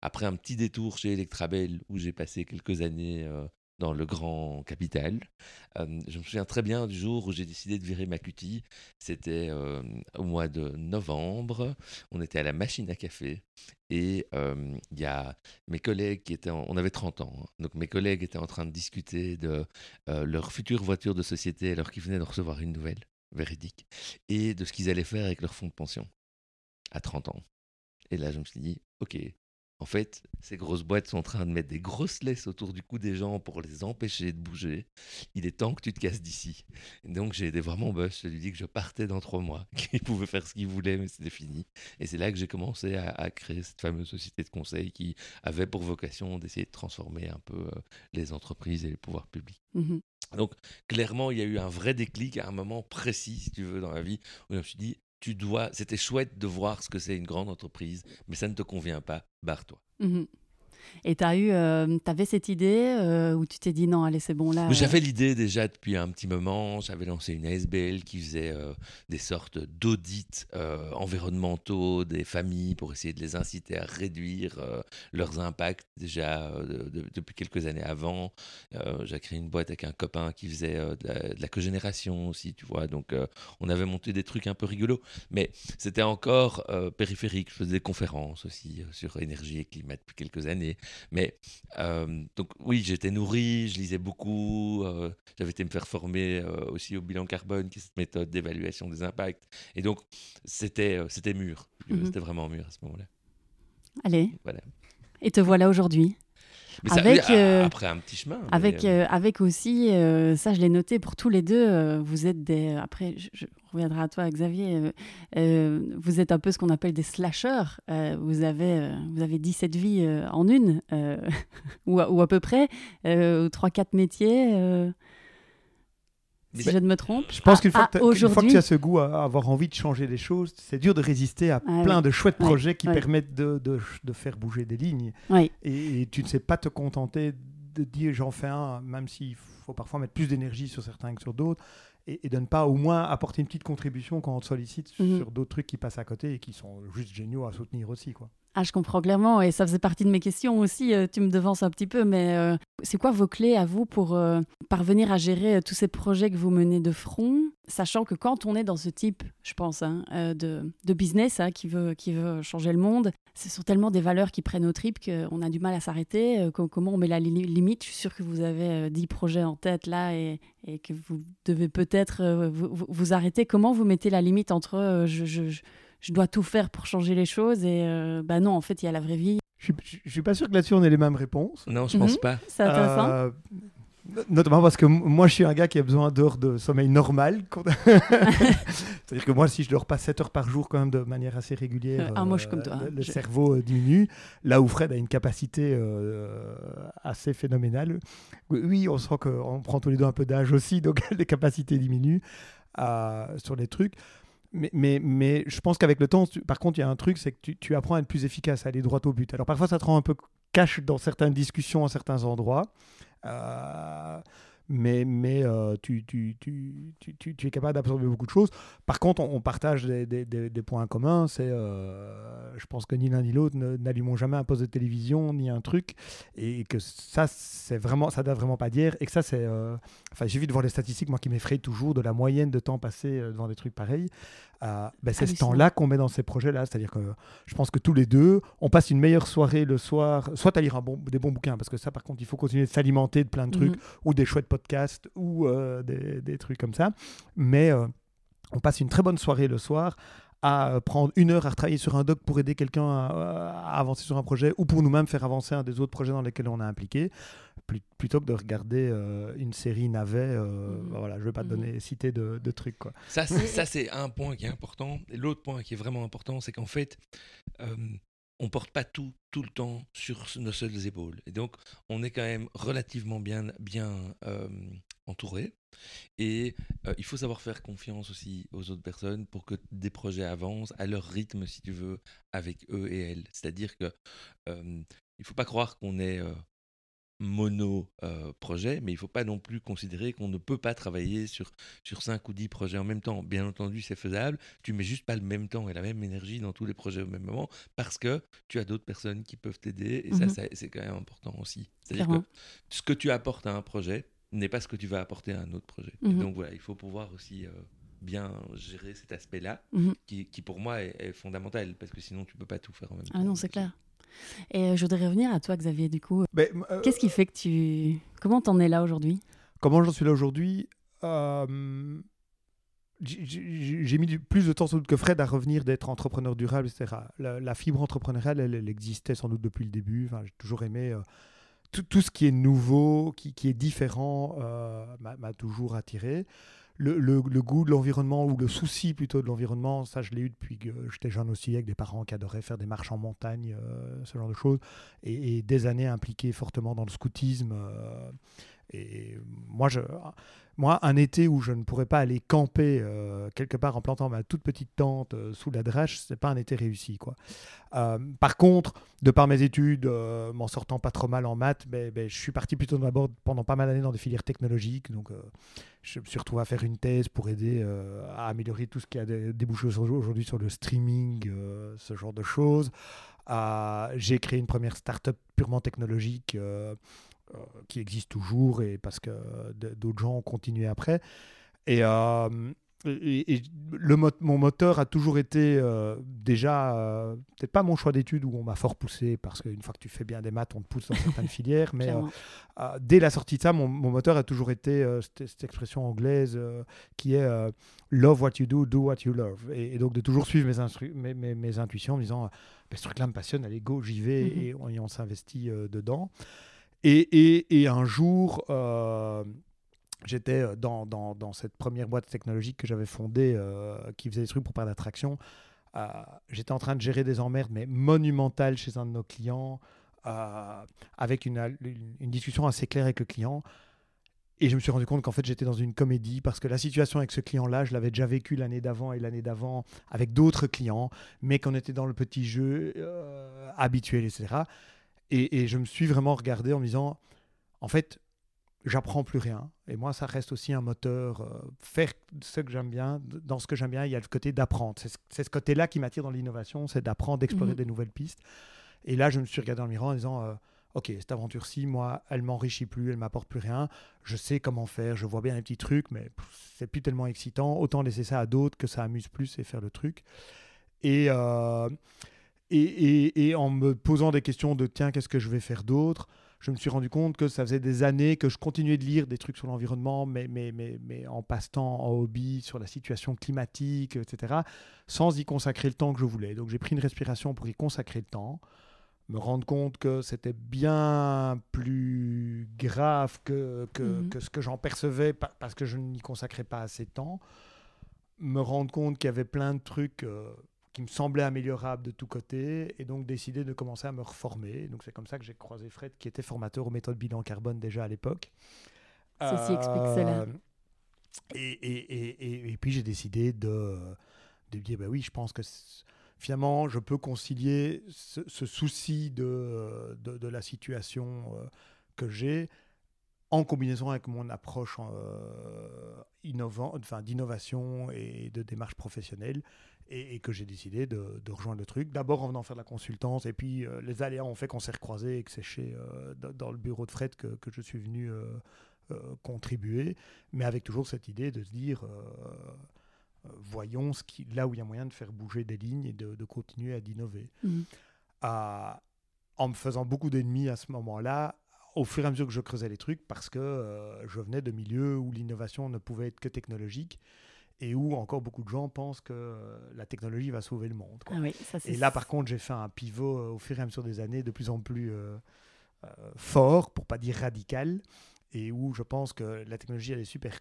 après un petit détour chez Electrabel où j'ai passé quelques années euh, dans le grand capital, je me souviens très bien du jour où j'ai décidé de virer ma cutie. C'était euh, au mois de novembre. On était à la machine à café et il y a mes collègues qui étaient, en- on avait 30 ans, hein. donc mes collègues étaient en train de discuter de euh, leur future voiture de société alors qu'ils venaient de recevoir une nouvelle véridique et de ce qu'ils allaient faire avec leur fonds de pension à 30 ans. Et là, je me suis dit, ok, en fait, ces grosses boîtes sont en train de mettre des grosses laisses autour du cou des gens pour les empêcher de bouger. Il est temps que tu te casses d'ici. Donc j'ai aidé vraiment mon boss, je lui ai dit que je partais dans trois mois, (laughs) qu'il pouvait faire ce qu'il voulait, mais c'était fini. Et c'est là que j'ai commencé à, à créer cette fameuse société de conseil qui avait pour vocation d'essayer de transformer un peu euh, les entreprises et les pouvoirs publics. Mhm. Donc, clairement, il y a eu un vrai déclic à un moment précis, si tu veux, dans la vie, où je me suis dit, tu dois, c'était chouette de voir ce que c'est une grande entreprise, mais ça ne te convient pas, barre-toi. Mhm. Et tu euh, avais cette idée euh, où tu t'es dit non, allez, c'est bon là. Euh, J'avais l'idée déjà depuis un petit moment. J'avais lancé une ASBL qui faisait euh, des sortes d'audits euh, environnementaux des familles pour essayer de les inciter à réduire leurs impacts déjà de- de- depuis quelques années avant. J'ai créé une boîte avec un copain qui faisait de, la, de la cogénération aussi, tu vois. Donc on avait monté des trucs un peu rigolos, mais c'était encore périphérique. Je faisais des conférences aussi sur énergie et climat depuis quelques années. Mais euh, donc oui, j'étais nourri, je lisais beaucoup, euh, j'avais été me faire former euh, aussi au bilan carbone, qui est cette méthode d'évaluation des impacts. Et donc c'était c'était mûr, Mhm. c'était vraiment mûr à ce moment-là. Allez, Voilà. et te voilà aujourd'hui? Mais ça, Avec, oui, euh, après un petit chemin. Avec, euh, euh, avec aussi, ça je l'ai noté pour tous les deux, vous êtes des. Après, je, je reviendrai à toi, Xavier. vous êtes un peu ce qu'on appelle des slashers. Euh, vous, avez, vous avez 17 vies en une, (laughs) ou, à, ou à peu près, euh, 3-4 métiers. Si je ne me trompe. Je pense qu'une fois, que fois tu as ce goût à avoir envie de changer les choses, c'est dur de résister à Ah plein oui. de chouettes projets qui permettent de, de- de faire bouger des lignes. Et, et tu ne sais pas te contenter de dire j'en fais un, même s'il faut parfois mettre plus d'énergie sur certains que sur d'autres, et, et de ne pas au moins apporter une petite contribution quand on te sollicite Mhm. sur d'autres trucs qui passent à côté et qui sont juste géniaux à soutenir aussi. Quoi. Ah, je comprends clairement, et ça faisait partie de mes questions aussi. euh, tu me devances un petit peu, mais euh, c'est quoi vos clés à vous pour euh, parvenir à gérer tous ces projets que vous menez de front sachant que quand on est dans ce type, je pense, hein, de, de, business hein, qui, veut, qui veut changer le monde, ce sont tellement des valeurs qui prennent au trip qu'on a du mal à s'arrêter. Comment on met la limite? Je suis sûre que vous avez 10 projets en tête là et, que vous devez peut-être vous, vous, arrêter. Comment vous mettez la limite entre je, dois tout faire pour changer les choses et bah non, en fait, il y a la vraie vie. Je ne suis pas sûr que là-dessus on ait les mêmes réponses. Non, je ne pense mhm. pas. C'est intéressant. Notamment parce que moi, je suis un gars qui a besoin d'heures de sommeil normal. (laughs) (laughs) C'est-à-dire que moi, si je dors pas 7 heures par jour, quand même, de manière assez régulière, ah, moi, je comme toi, le, cerveau euh, diminue. Là où Fred a une capacité euh, assez phénoménale. Oui, on sent qu'on prend tous les deux un peu d'âge aussi, donc (laughs) les capacités diminuent euh, sur les trucs. Mais, mais, mais, je pense qu'avec le temps, par contre, il y a un truc, c'est que tu, tu, apprends à être plus efficace, à aller droit au but. Alors parfois, ça te rend un peu cache dans certaines discussions à certains endroits. Euh, mais, mais euh, tu, tu, tu, tu, es capable d'absorber beaucoup de choses. Par contre, on, partage des, des, points communs. C'est, euh, je pense que ni l'un ni l'autre n'allumons jamais un poste de télévision ni un truc, et que ça, c'est vraiment, ça date vraiment pas d'hier, et que ça, c'est, enfin, j'ai vu de voir les statistiques, moi qui m'effraie toujours de la moyenne de temps passé devant des trucs pareils. Ben, c'est ce temps-là qu'on met dans ces projets-là. C'est-à-dire que je pense que tous les deux, on passe une meilleure soirée le soir, soit à lire un bon, des bons bouquins, parce que ça, par contre, il faut continuer de s'alimenter de plein de trucs, mhm. ou des chouettes podcasts, ou euh, des, des, trucs comme ça. Mais euh, on passe une très bonne soirée le soir à euh, prendre une heure à travailler sur un doc pour aider quelqu'un à, avancer sur un projet ou pour nous-mêmes faire avancer un des autres projets dans lesquels on est impliqué, plutôt que de regarder euh, une série navet. Euh, mmh. Voilà, je ne vais pas te mmh. donner citer de, de trucs. Quoi. Ça, c'est un point qui est important. L'autre point qui est vraiment important, c'est qu'en fait, on porte pas tout tout le temps sur nos seules épaules. Et donc, on est quand même relativement bien, bien entouré. Et il faut savoir faire confiance aussi aux autres personnes pour que des projets avancent à leur rythme, si tu veux, avec eux et elles. C'est-à-dire que il faut pas croire qu'on est mono projet, mais il ne faut pas non plus considérer qu'on ne peut pas travailler sur, sur 5 ou 10 projets en même temps. Bien entendu, c'est faisable, tu mets juste pas le même temps et la même énergie dans tous les projets au même moment parce que tu as d'autres personnes qui peuvent t'aider et mmh ça, c'est quand même important aussi. C'est-à-dire que ce que tu apportes à un projet n'est pas ce que tu vas apporter à un autre projet. Mmh donc voilà, il faut pouvoir aussi bien gérer cet aspect-là mmh qui, qui, pour moi est, fondamental parce que sinon tu peux pas tout faire en même temps. Ah non, c'est clair. Et euh, je voudrais revenir à toi, Xavier, du coup. Ben, euh, Qu'est-ce qui fait que tu... Comment t'en es là aujourd'hui? Comment j'en suis là aujourd'hui? Euh, J'ai mis plus de temps sans doute que Fred à revenir d'être entrepreneur durable, etc. La, fibre entrepreneuriale, elle, existait sans doute depuis le début. Enfin, J'ai toujours aimé... tout, tout, ce qui est nouveau, qui, qui est différent, m'a toujours attiré le, goût de l'environnement ou le souci plutôt de l'environnement, ça je l'ai eu depuis que j'étais jeune aussi, avec des parents qui adoraient faire des marches en montagne, euh, ce genre de choses, et, des années impliquées fortement dans le scoutisme. Euh, et moi, je, moi, un été où je ne pourrais pas aller camper euh, quelque part en plantant ma toute petite tente sous la drache, c'est pas un été réussi. Quoi. Par contre, de par mes études, m'en sortant pas trop mal en maths, ben, ben, je suis parti plutôt d'abord pendant pas mal d'années dans des filières technologiques. Donc, je me suis retrouvé à faire une thèse pour aider à améliorer tout ce qui a débouché aujourd'hui sur le streaming, ce genre de choses. J'ai créé une première start-up purement technologique euh, qui existe toujours et parce que d'autres gens ont continué après. Et, euh, le mon moteur a toujours été euh, déjà, peut-être pas mon choix d'études où on m'a fort poussé, parce qu'une fois que tu fais bien des maths, on te pousse dans certaines (laughs) filières, mais dès la sortie de ça, mon, moteur a toujours été cette, expression anglaise qui est love what you do, do what you love. Et, donc de toujours suivre mes, mes, mes, intuitions en me disant, ben, ce truc-là me passionne, allez, go, j'y vais, mm-hmm. et on, on s'investit dedans. Et, un jour, euh, j'étais euh, dans, dans, cette première boîte technologique que j'avais fondée, euh, qui faisait des trucs pour pas d'attraction. j'étais en train de gérer des emmerdes, mais monumentales chez un de nos clients, avec une, discussion assez claire avec le client. Et je me suis rendu compte qu'en fait, j'étais dans une comédie parce que la situation avec ce client-là, je l'avais déjà vécu l'année d'avant et l'année d'avant avec d'autres clients, mais qu'on était dans le petit jeu habituel, etc. Et, je me suis vraiment regardé en me disant, en fait, j'apprends plus rien. Et moi, ça reste aussi un moteur. Euh, faire ce que j'aime bien, dans ce que j'aime bien, il y a le côté d'apprendre. C'est ce côté-là qui m'attire dans l'innovation, c'est d'apprendre, d'explorer mhm. des nouvelles pistes. Et là, je me suis regardé dans le miroir en disant, euh, ok, cette aventure-ci, moi, elle m'enrichit plus, elle m'apporte plus rien. Je sais comment faire, je vois bien les petits trucs, mais c'est plus tellement excitant. Autant laisser ça à d'autres que ça amuse plus et faire le truc. Et, euh, et, et, et, en me posant des questions de tiens, qu'est-ce que je vais faire d'autre? Je me suis rendu compte que ça faisait des années que je continuais de lire des trucs sur l'environnement, mais, mais, mais, mais en passe-temps, en hobby, sur la situation climatique, etc., sans y consacrer le temps que je voulais. Donc j'ai pris une respiration pour y consacrer le temps me rendre compte que c'était bien plus grave que, que, mhm. que ce que j'en percevais parce que je n'y consacrais pas assez de temps. Me rendre compte qu'il y avait plein de trucs euh, qui me semblaient améliorables de tous côtés et donc décider de commencer à me reformer. Donc c'est comme ça que j'ai croisé Fred qui était formateur aux méthodes bilan carbone déjà à l'époque. Ceci explique cela. Euh, et, et, et, et, puis j'ai décidé de, de dire, bah oui, je pense que finalement, je peux concilier ce, souci de, de, la situation euh, que j'ai en combinaison avec mon approche euh, enfin, d'innovation et de démarche professionnelle, et, que j'ai décidé de, de, rejoindre le truc. D'abord en venant faire de la consultance, et puis euh, les aléas ont fait qu'on s'est recroisés et que c'est chez, dans le bureau de fret que, que je suis venu contribuer, mais avec toujours cette idée de se dire euh, voyons ce qui, là où il y a moyen de faire bouger des lignes et de, continuer à d'innover. Mhm. en me faisant beaucoup d'ennemis à ce moment-là, au fur et à mesure que je creusais les trucs, parce que euh, je venais de milieux où l'innovation ne pouvait être que technologique et où encore beaucoup de gens pensent que euh, la technologie va sauver le monde. Ah oui, et là, par contre, j'ai fait un pivot au fur et à mesure des années de plus en plus fort, pour pas dire radical, et où je pense que la technologie, elle est super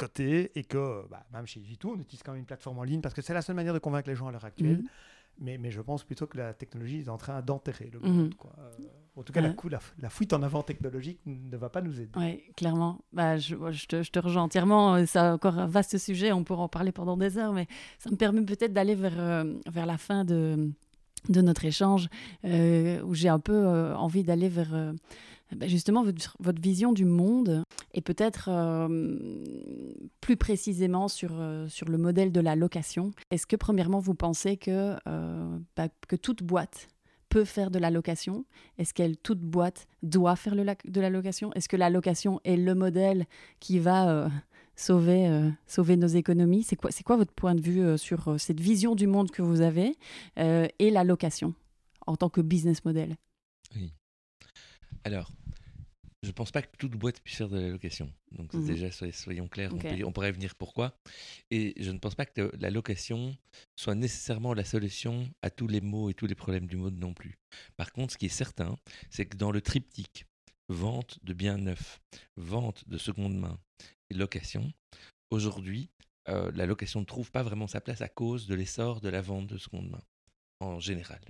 côté et que bah, même chez G2, on utilise quand même une plateforme en ligne parce que c'est la seule manière de convaincre les gens à l'heure actuelle. Mhm. Mais, mais, je pense plutôt que la technologie est en train d'enterrer le monde. Mhm. Quoi. Euh, en tout cas, la, la, la, fuite en avant technologique ne va pas nous aider. Oui, clairement. Bah, je, je, te, je, te, rejoins entièrement. C'est encore un vaste sujet. On pourra en parler pendant des heures, mais ça me permet peut-être d'aller vers, euh, vers la fin de, de notre échange, euh, où j'ai un peu envie d'aller vers bah, justement votre, vision du monde et peut-être euh, plus précisément sur, euh, sur le modèle de la location. Est-ce que premièrement vous pensez que, euh, bah, que toute boîte peut faire de la location? Est-ce qu'elle, toute boîte, doit faire de la location? Est-ce que la location est le modèle qui va sauver, sauver nos économies? C'est quoi, quoi votre point de vue sur cette vision du monde que vous avez et la location en tant que business model? Oui. Alors, je ne pense pas que toute boîte puisse faire de la location. Donc mmh déjà, soyons clairs, on, pourrait venir pourquoi. Et je ne pense pas que la location soit nécessairement la solution à tous les maux et tous les problèmes du monde non plus. Par contre, ce qui est certain, c'est que dans le triptyque vente de biens neufs, vente de seconde main et location, aujourd'hui, euh, la location ne trouve pas vraiment sa place à cause de l'essor de la vente de seconde main en général.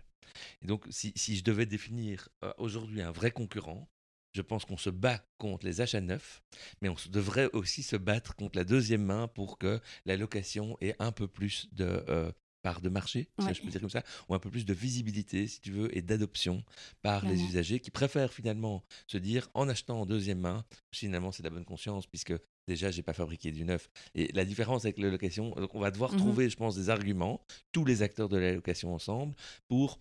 Et donc, si, je devais définir euh, aujourd'hui un vrai concurrent, je pense qu'on se bat contre les achats neufs, mais on devrait aussi se battre contre la deuxième main pour que la location ait un peu plus de euh, part de marché, si je peux dire comme ça, ou un peu plus de visibilité, si tu veux, et d'adoption par les usagers qui préfèrent finalement se dire en achetant en deuxième main, finalement c'est de la bonne conscience puisque déjà j'ai pas fabriqué du neuf. Et la différence avec la location, on va devoir mmh trouver, je pense, des arguments, tous les acteurs de la location ensemble, pour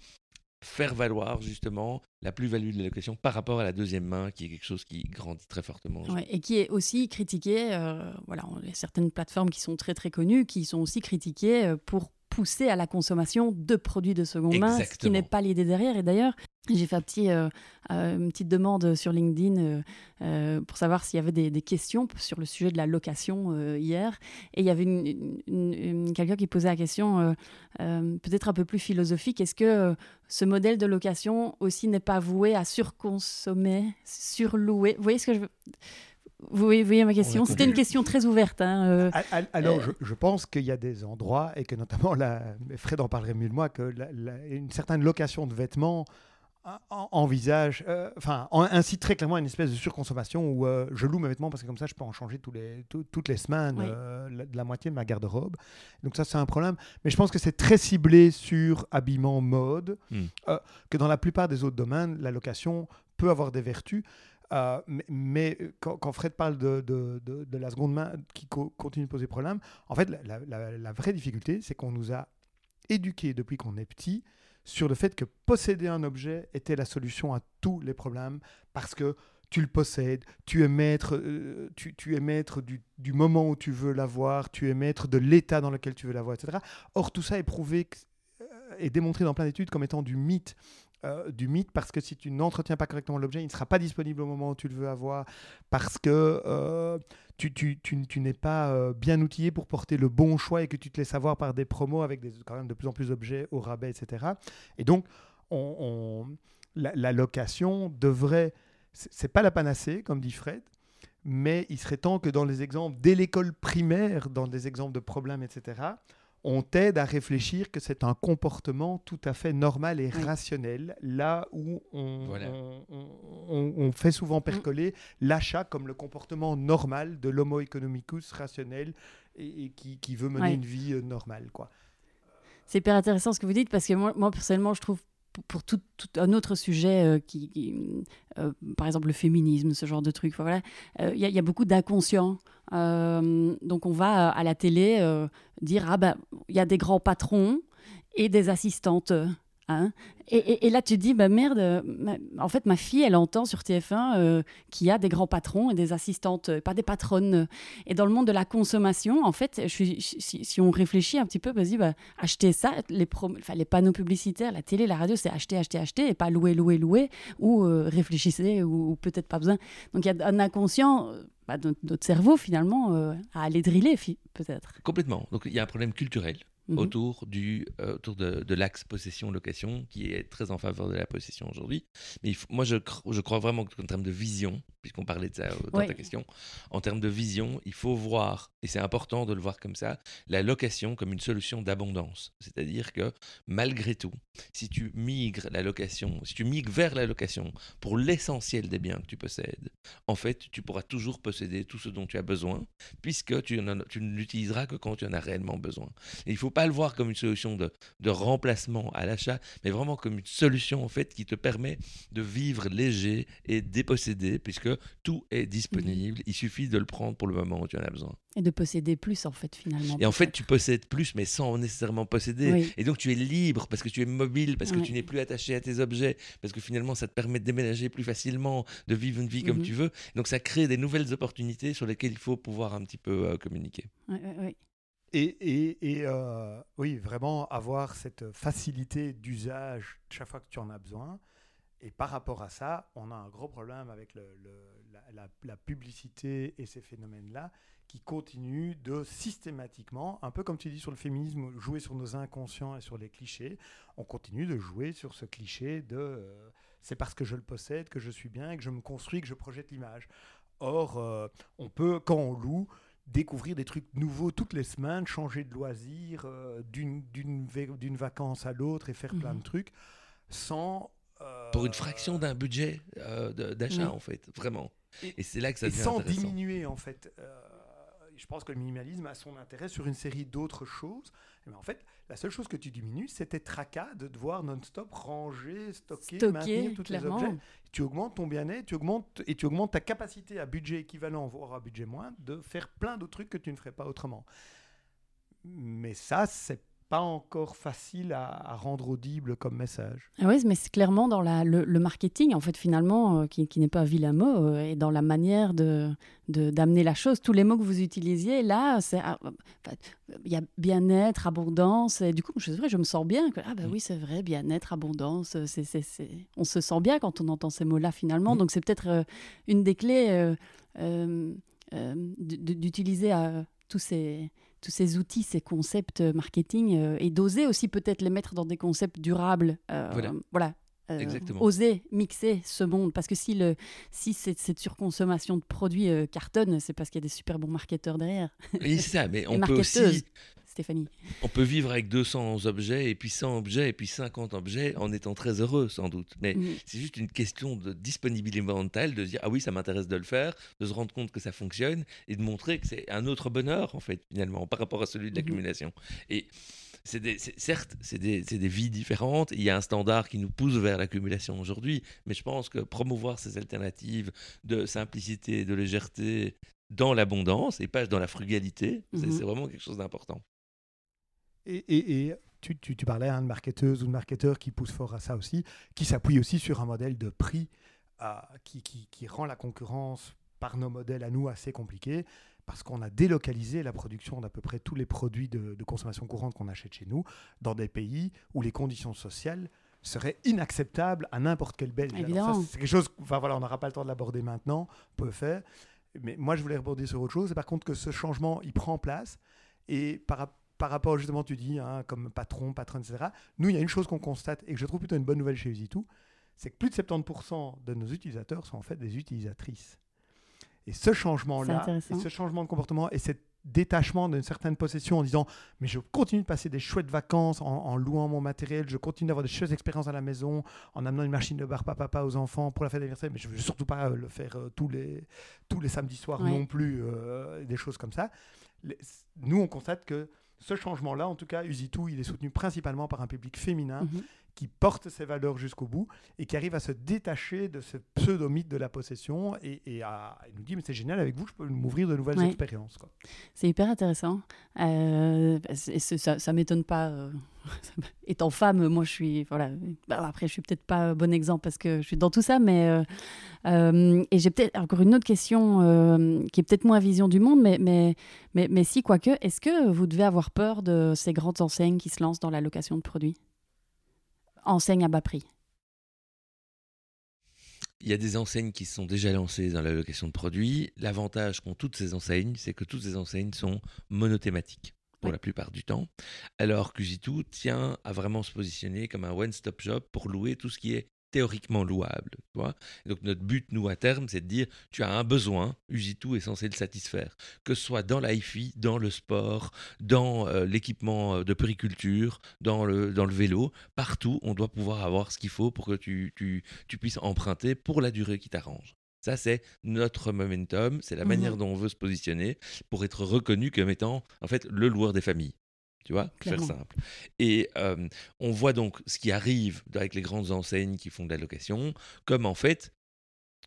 faire valoir justement la plus-value de la location par rapport à la deuxième main, qui est quelque chose qui grandit très fortement. et qui est aussi critiqué, euh, voilà, il y a certaines plateformes qui sont très très connues, qui sont aussi critiquées euh, pour pousser à la consommation de produits de seconde main, ce qui n'est pas l'idée derrière. Et d'ailleurs, j'ai fait un petit, euh, euh, une petite demande sur LinkedIn euh, pour savoir s'il y avait des, questions sur le sujet de la location hier. Et il y avait une, quelqu'un qui posait la question peut-être un peu plus philosophique. Est-ce que ce modèle de location aussi n'est pas voué à surconsommer, surlouer? Vous voyez ce que je veux vous voyez, ma question? C'était une question très ouverte. Hein, euh, Alors, euh, je, pense qu'il y a des endroits, et que notamment, la, Fred en parlerait mieux de moi, que une certaine location de vêtements envisage, euh, enfin, incite très clairement une espèce de surconsommation où je loue mes vêtements parce que comme ça, je peux en changer tous les, toutes les semaines la, de la moitié de ma garde-robe. Donc ça, c'est un problème. Mais je pense que c'est très ciblé sur habillement, mode, hmm. que dans la plupart des autres domaines, la location peut avoir des vertus. Euh, mais, quand, Fred parle de, la seconde main qui continue de poser problème, en fait, la, vraie difficulté, c'est qu'on nous a éduqués depuis qu'on est petit sur le fait que posséder un objet était la solution à tous les problèmes parce que tu le possèdes, tu es maître, euh, tu, es maître du, moment où tu veux l'avoir, tu es maître de l'état dans lequel tu veux l'avoir, etc. Or, tout ça est prouvé euh, et démontré dans plein d'études comme étant du mythe. Euh, du mythe parce que si tu n'entretiens pas correctement l'objet, il ne sera pas disponible au moment où tu le veux avoir parce que euh, tu, tu, tu, n'es pas euh, bien outillé pour porter le bon choix et que tu te laisses avoir par des promos avec des, quand même de plus en plus d'objets au rabais, etc. Et donc, on, on, la, la, location devrait c'est pas la panacée, comme dit Fred, mais il serait temps que dans les exemples, dès l'école primaire, dans des exemples de problèmes, etc., on t'aide à réfléchir que c'est un comportement tout à fait normal et oui. rationnel, là où on, voilà. on, on, on, fait souvent percoler mmh. l'achat comme le comportement normal de l'homo economicus rationnel et, et qui, qui, veut mener oui. une vie euh, normale. quoi. C'est hyper intéressant ce que vous dites parce que moi, moi personnellement, je trouve pour tout, un autre sujet euh, qui, euh, par exemple le féminisme, ce genre de truc. Il voilà. euh, y, y, a beaucoup d'inconscients. Euh, donc on va à la télé dire ah ben il y a des grands patrons et des assistantes. Hein et, là, tu dis, bah merde, en fait, ma fille, elle entend sur TF1 euh, qu'il y a des grands patrons et des assistantes, pas des patronnes. Et dans le monde de la consommation, en fait, je suis, si, on réfléchit un petit peu, vas-y, bah, acheter ça, les, panneaux publicitaires, la télé, la radio, c'est acheter, acheter, acheter, et pas louer, louer, louer, ou euh, réfléchissez, ou, peut-être pas besoin. Donc, il y a un inconscient. Bah, notre, cerveau, finalement, euh, à aller driller, peut-être. Complètement. Donc, il y a un problème culturel Mmh. autour, du, euh, autour de, de l'axe possession-location, qui est très en faveur de la possession aujourd'hui. Mais faut, moi, je, je, crois vraiment qu'en termes de vision, puisqu'on parlait de ça dans oui. ta question, en termes de vision, il faut voir, et c'est important de le voir comme ça, la location comme une solution d'abondance. C'est-à-dire que malgré tout, si tu migres la location, si tu migres vers la location pour l'essentiel des biens que tu possèdes, en fait, tu pourras toujours posséder tout ce dont tu as besoin, puisque tu, tu ne l'utiliseras que quand tu en as réellement besoin. Et il faut pas le voir comme une solution de, de remplacement à l'achat, mais vraiment comme une solution en fait qui te permet de vivre léger et dépossédé, puisque tout est disponible. Mmh. Il suffit de le prendre pour le moment où tu en as besoin. Et de posséder plus en fait finalement. Et en fait, tu possèdes plus, mais sans nécessairement posséder. Oui. Et donc tu es libre parce que tu es mobile, parce que oui. tu n'es plus attaché à tes objets, parce que finalement ça te permet de déménager plus facilement, de vivre une vie mmh. comme tu veux. Donc ça crée des nouvelles opportunités sur lesquelles il faut pouvoir un petit peu euh, communiquer. Oui, oui, et, euh, oui, vraiment avoir cette facilité d'usage chaque fois que tu en as besoin. Et par rapport à ça, on a un gros problème avec la, publicité et ces phénomènes-là qui continuent de systématiquement, un peu comme tu dis sur le féminisme, jouer sur nos inconscients et sur les clichés. On continue de jouer sur ce cliché de euh, c'est parce que je le possède que je suis bien que je me construis, que je projette l'image. Or, euh, on peut, quand on loue, découvrir des trucs nouveaux toutes les semaines, changer de loisir euh, d'une vacance à l'autre et faire mmh. plein de trucs sans... Euh, Pour une fraction d'un budget euh, d'achat, en fait, vraiment. Et, et c'est là que ça devient sans diminuer, en fait. Je pense que le minimalisme a son intérêt sur une série d'autres choses. Mais en fait, la seule chose que tu diminues, c'était tracas de devoir non-stop ranger, stocker, stocker, maintenir tous les objets. Tu augmentes ton bien-être, tu augmentes et tu augmentes ta capacité à budget équivalent, voire à budget moins, de faire plein d'autres trucs que tu ne ferais pas autrement. Mais ça, c'est pas encore facile à, à, rendre audible comme message. Ah oui, mais c'est clairement dans la, le, le, marketing, en fait, finalement, euh, qui, qui n'est pas vilain mot, euh, et dans la manière de d'amener la chose. Tous les mots que vous utilisiez, là, c'est ah, il y a bien-être, abondance, et du coup, je, vrai, je me sens bien. Que, ah ben oui, c'est vrai, bien-être, abondance, c'est, c'est... on se sent bien quand on entend ces mots-là, finalement. Mmh. Donc, c'est peut-être euh, une des clés euh, euh, d'utiliser tous ces tous ces outils, ces concepts marketing euh, et d'oser aussi peut-être les mettre dans des concepts durables. Euh, voilà. voilà. Euh, oser mixer ce monde parce que si, le, si cette, cette surconsommation de produits cartonne, c'est parce qu'il y a des super bons marketeurs derrière. Oui, c'est ça, mais (laughs) on peut aussi Stéphanie. On peut vivre avec 200 objets, et puis 100 objets, et puis 50 objets, en étant très heureux, sans doute. Mais mmh. c'est juste une question de disponibilité mentale, de dire, ah oui, ça m'intéresse de le faire, de se rendre compte que ça fonctionne, et de montrer que c'est un autre bonheur, en fait, finalement, par rapport à celui de l'accumulation. Mmh. Et c'est des, certes, c'est des, des, vies différentes. Il y a un standard qui nous pousse vers l'accumulation aujourd'hui, mais je pense que promouvoir ces alternatives de simplicité, de légèreté dans l'abondance et pas dans la frugalité, mmh. c'est vraiment quelque chose d'important. Et, et, et, tu, tu, parlais hein, de marketeuses ou de marketeurs qui poussent fort à ça aussi, qui s'appuient aussi sur un modèle de prix qui, qui, qui, rend la concurrence par nos modèles à nous assez compliquée parce qu'on a délocalisé la production d'à peu près tous les produits de, consommation courante qu'on achète chez nous dans des pays où les conditions sociales seraient inacceptables à n'importe quel Belge. C'est quelque chose, enfin voilà, on n'aura pas le temps de l'aborder maintenant, on peut faire. Mais moi, je voulais rebondir sur autre chose. C'est par contre que ce changement, il prend place. Et par, par rapport, justement, tu dis, hein, comme patron, patronne, etc., nous, il y a une chose qu'on constate et que je trouve plutôt une bonne nouvelle chez Usitu, c'est que plus de 70% de nos utilisateurs sont en fait des utilisatrices. Et ce changement-là, ce changement de comportement et ce détachement d'une certaine possession en disant mais je continue de passer des chouettes vacances en, louant mon matériel, je continue d'avoir des chouettes expériences à la maison, en amenant une machine de bar papa aux enfants pour la fête d'anniversaire, mais je ne veux surtout pas euh, le faire euh, tous, les, tous les samedis soirs non plus, euh, des choses comme ça. nous, on constate que ce changement-là, en tout cas, Usitu, il est soutenu principalement par un public féminin mhm qui porte ses valeurs jusqu'au bout et qui arrive à se détacher de ce pseudo-mythe de la possession et, à, nous dit mais c'est génial avec vous je peux m'ouvrir de nouvelles expériences c'est hyper intéressant. Euh, ça, ça m'étonne pas euh, (laughs) étant femme moi je suis voilà bah, après je suis peut-être pas bon exemple parce que je suis dans tout ça mais euh, et j'ai peut-être encore une autre question qui est peut-être moins vision du monde mais mais mais, mais si quoique est-ce que vous devez avoir peur de ces grandes enseignes qui se lancent dans la location de produits? Enseignes à bas prix. Il y a des enseignes qui sont déjà lancées dans la location de produits. L'avantage qu'ont toutes ces enseignes, c'est que toutes ces enseignes sont monothématiques pour la plupart du temps, alors que Jitu tient à vraiment se positionner comme un one-stop shop pour louer tout ce qui est théoriquement louable. Tu vois donc notre but, nous, à terme, c'est de dire, tu as un besoin, Ujitu est censé le satisfaire. Que ce soit dans l'IFI, dans le sport, dans euh, l'équipement euh, de périculture, dans le, dans le vélo, partout, on doit pouvoir avoir ce qu'il faut pour que tu, tu, tu puisses emprunter pour la durée qui t'arrange. Ça, c'est notre momentum, c'est la mmh manière dont on veut se positionner pour être reconnu comme étant, en fait, le loueur des familles. Tu vois, faire simple. Et on voit donc ce qui arrive avec les grandes enseignes qui font de la location comme en fait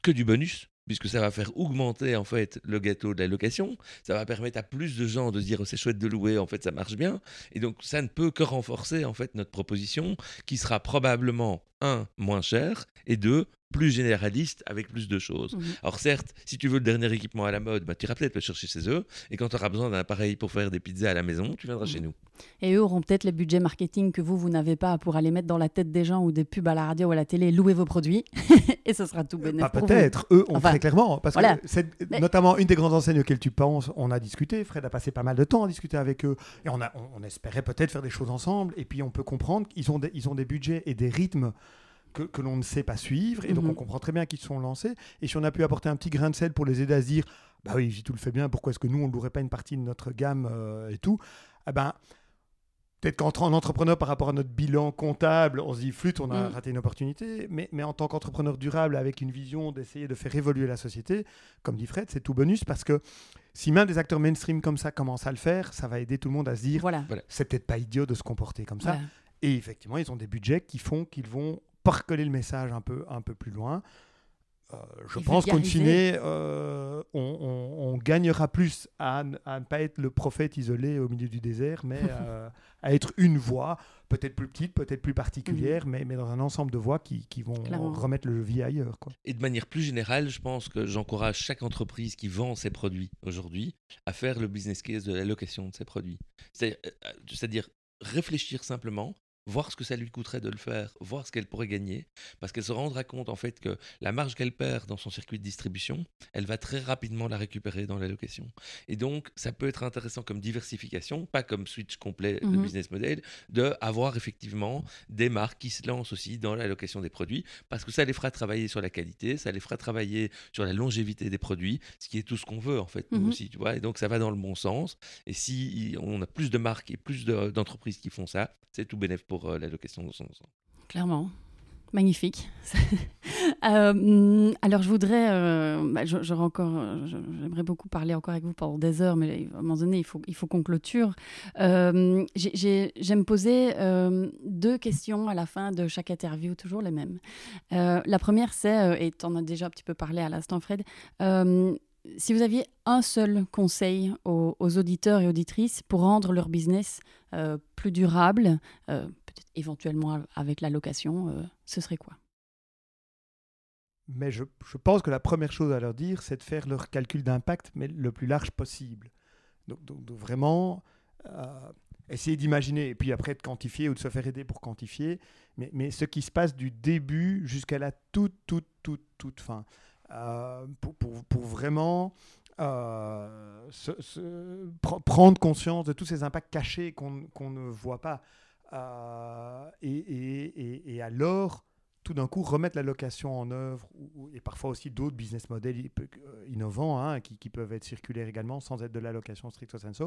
que du bonus puisque ça va faire augmenter en fait le gâteau de la location, ça va permettre à plus de gens de dire oh, c'est chouette de louer, en fait ça marche bien, et donc ça ne peut que renforcer en fait notre proposition qui sera probablement un moins cher et deux plus généraliste avec plus de choses. Mhm. Alors certes, si tu veux le dernier équipement à la mode, bah, tu iras peut-être le chercher chez eux. Et quand tu auras besoin d'un appareil pour faire des pizzas à la maison, tu viendras chez mhm. nous. Et eux auront peut-être les budgets marketing que vous, vous n'avez pas pour aller mettre dans la tête des gens ou des pubs à la radio ou à la télé, louer vos produits. (laughs) et ce sera tout bénéfique. peut-être, eux ont très clairement. Parce que c'est notamment une des grandes enseignes auxquelles tu penses, on a discuté. Fred a passé pas mal de temps à discuter avec eux. Et on, a, on, espérait peut-être faire des choses ensemble. Et puis on peut comprendre qu'ils ont, ils ont des budgets et des rythmes que, l'on ne sait pas suivre. Et donc, on mhm. comprend très bien qu'ils sont lancés. Et si on a pu apporter un petit grain de sel pour les aider à se dire, bah oui, j'ai tout le fait bien, pourquoi est-ce que nous, on ne louerait pas une partie de notre gamme euh, et tout? Eh ben, Peut-être qu'en entrepreneur par rapport à notre bilan comptable, on se dit flûte, on a mhm. raté une opportunité. Mais, mais en tant qu'entrepreneur durable, avec une vision d'essayer de faire évoluer la société, comme dit Fred, c'est tout bonus parce que si même des acteurs mainstream comme ça commencent à le faire, ça va aider tout le monde à se dire voilà. c'est peut-être pas idiot de se comporter comme ça. Et effectivement, ils ont des budgets qui font qu'ils vont parcoler le message un peu, un peu plus loin. Euh, je pense qu'au fine, euh, on, gagnera plus à, à, ne pas être le prophète isolé au milieu du désert, mais (laughs) euh, à être une voix, peut-être plus petite, peut-être plus particulière, mhm. mais, mais, dans un ensemble de voix qui, qui vont remettre le vie ailleurs. Quoi. Et de manière plus générale, je pense que j'encourage chaque entreprise qui vend ses produits aujourd'hui à faire le business case de la location de ses produits. C'est-à-dire réfléchir simplement voir ce que ça lui coûterait de le faire, voir ce qu'elle pourrait gagner, parce qu'elle se rendra compte en fait que la marge qu'elle perd dans son circuit de distribution, elle va très rapidement la récupérer dans la location. Et donc, ça peut être intéressant comme diversification, pas comme switch complet de mmh business model, de avoir effectivement des marques qui se lancent aussi dans la location des produits, parce que ça les fera travailler sur la qualité, ça les fera travailler sur la longévité des produits, ce qui est tout ce qu'on veut en fait, nous mmh aussi, tu vois. Et donc, ça va dans le bon sens. Et si on a plus de marques et plus d'entreprises qui font ça, c'est tout bénéfique pour euh, l'allocation de son. Clairement. Magnifique. (laughs) Euh, alors, je voudrais, euh, bah, encore, j'aimerais beaucoup parler encore avec vous pendant des heures, mais à un moment donné, il faut, qu'on clôture. Euh, J'aime poser deux questions à la fin de chaque interview, toujours les mêmes. la première, c'est, et tu en as déjà un petit peu parlé à l'instant, Fred, si vous aviez un seul conseil aux, auditeurs et auditrices pour rendre leur business euh, plus durable, euh, peut-être éventuellement avec la location, euh, ce serait quoi? Mais je, pense que la première chose à leur dire, c'est de faire leur calcul d'impact, mais le plus large possible. Donc, vraiment, essayer d'imaginer, et puis après de quantifier ou de se faire aider pour quantifier, mais, mais ce qui se passe du début jusqu'à la toute, toute, toute, toute fin. Euh, pour, pour, pour, vraiment euh, prendre conscience de tous ces impacts cachés qu'on ne voit pas. Euh, et, et, et, alors, tout d'un coup, remettre la location en œuvre, et parfois aussi d'autres business models innovants hein, qui, qui, peuvent être circulaires également, sans être de la location stricto sensu,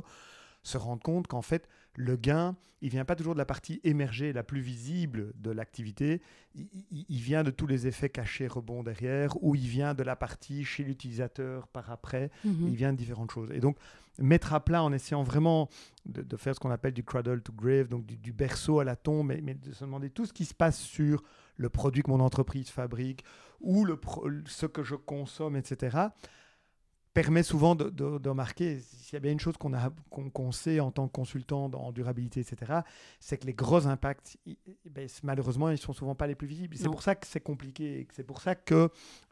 se rendre compte qu'en fait, le gain, il vient pas toujours de la partie émergée, la plus visible de l'activité, il, vient de tous les effets cachés rebonds derrière, ou il vient de la partie chez l'utilisateur par après, mhm. il vient de différentes choses. Et donc, mettre à plat en essayant vraiment de, faire ce qu'on appelle du cradle to grave, donc du, berceau à la tombe, mais, de se demander tout ce qui se passe sur le produit que mon entreprise fabrique, ou le ce que je consomme, etc permet souvent de, de, remarquer, s'il y a bien une chose qu'on qu'on sait en tant que consultant en durabilité, etc., c'est que les gros impacts, ben, malheureusement, ils ne sont souvent pas les plus visibles. C'est pour ça que c'est compliqué. C'est pour ça que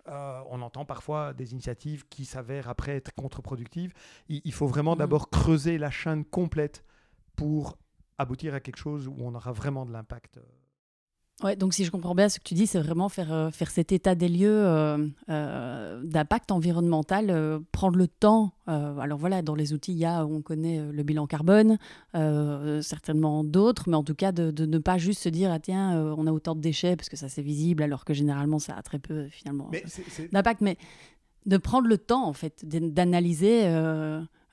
euh, on entend parfois des initiatives qui s'avèrent après être contre-productives. Il, faut vraiment mmh. d'abord creuser la chaîne complète pour aboutir à quelque chose où on aura vraiment de l'impact. Ouais, donc si je comprends bien ce que tu dis, c'est vraiment faire, euh, faire cet état des lieux euh, euh, d'impact environnemental, prendre le temps. alors voilà, dans les outils, il y a, on connaît le bilan carbone, certainement d'autres, mais en tout cas de, de, ne pas juste se dire, ah tiens, on a autant de déchets, parce que ça c'est visible, alors que généralement ça a très peu finalement d'impact, mais de prendre le temps en fait, d'analyser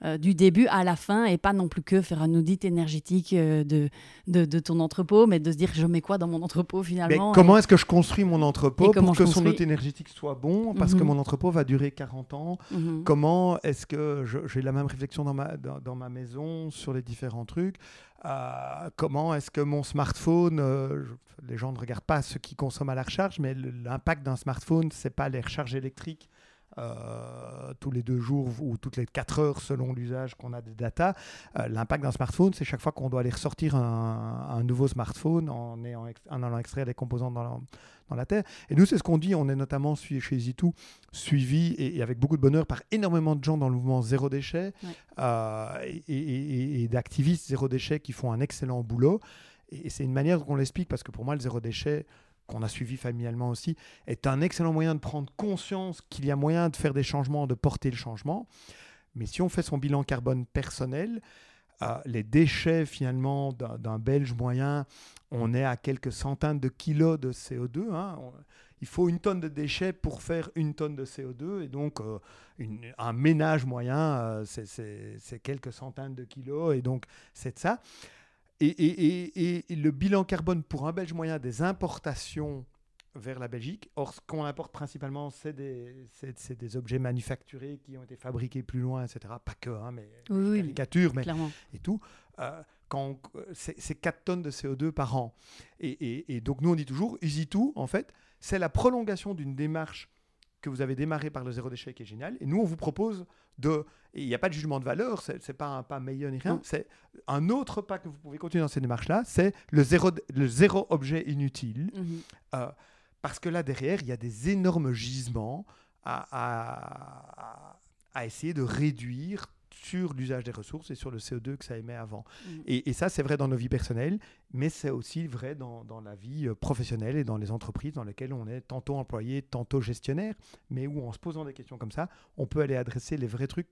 euh, du début à la fin et pas non plus que faire un audit énergétique euh, de, de, ton entrepôt, mais de se dire je mets quoi dans mon entrepôt finalement. comment est-ce que je construis mon entrepôt pour que son audit énergétique soit bon? Parce que mhm. mon entrepôt va durer 40 ans mhm. Comment est-ce que j'ai la même réflexion dans ma, dans, ma maison sur les différents trucs? Euh, comment est-ce que mon smartphone, les gens ne regardent pas ce qui consomment à la recharge, mais l'impact d'un smartphone, c'est pas les recharges électriques euh, tous les deux jours ou toutes les quatre heures selon l'usage qu'on a des data. Euh, l'impact d'un smartphone, c'est chaque fois qu'on doit aller ressortir un, nouveau smartphone en, en, allant extraire des composants dans la, dans la Terre. Et nous, c'est ce qu'on dit. On est notamment chez Zitou suivi et, avec beaucoup de bonheur par énormément de gens dans le mouvement zéro déchet euh, et, et d'activistes zéro déchet qui font un excellent boulot. Et c'est une manière qu'on l'explique parce que pour moi, le zéro déchet, qu'on a suivi familialement aussi, est un excellent moyen de prendre conscience qu'il y a moyen de faire des changements, de porter le changement. Mais si on fait son bilan carbone personnel, euh, les déchets finalement d'un Belge moyen, on est à quelques centaines de kilos de CO2. Hein. il faut une tonne de déchets pour faire une tonne de CO2. Et donc, euh, un ménage moyen, euh, c'est quelques centaines de kilos. Et donc, c'est ça. Et, le bilan carbone pour un Belge moyen des importations vers la Belgique, or ce qu'on importe principalement, c'est des, des, objets manufacturés qui ont été fabriqués plus loin, etc. Pas que, hein, mais oui, caricatures, mais et tout. Euh, c'est 4 tonnes de CO2 par an. Et, donc nous on dit toujours, Easy2, en fait, c'est la prolongation d'une démarche que vous avez démarré par le zéro déchet qui est génial. Et nous, on vous propose de. Il n'y a pas de jugement de valeur, c'est n'est pas un pas meilleur ni rien. C'est un autre pas que vous pouvez continuer dans cette démarche-là, c'est le zéro, le zéro objet inutile. Mhm. Euh, parce que là, derrière, il y a des énormes gisements à, à, à essayer de réduire sur l'usage des ressources et sur le CO2 que ça émet avant. Mm. Et, ça, c'est vrai dans nos vies personnelles, mais c'est aussi vrai dans, dans, la vie euh, professionnelle et dans les entreprises dans lesquelles on est tantôt employé, tantôt gestionnaire, mais où en se posant des questions comme ça, on peut aller adresser les vrais trucs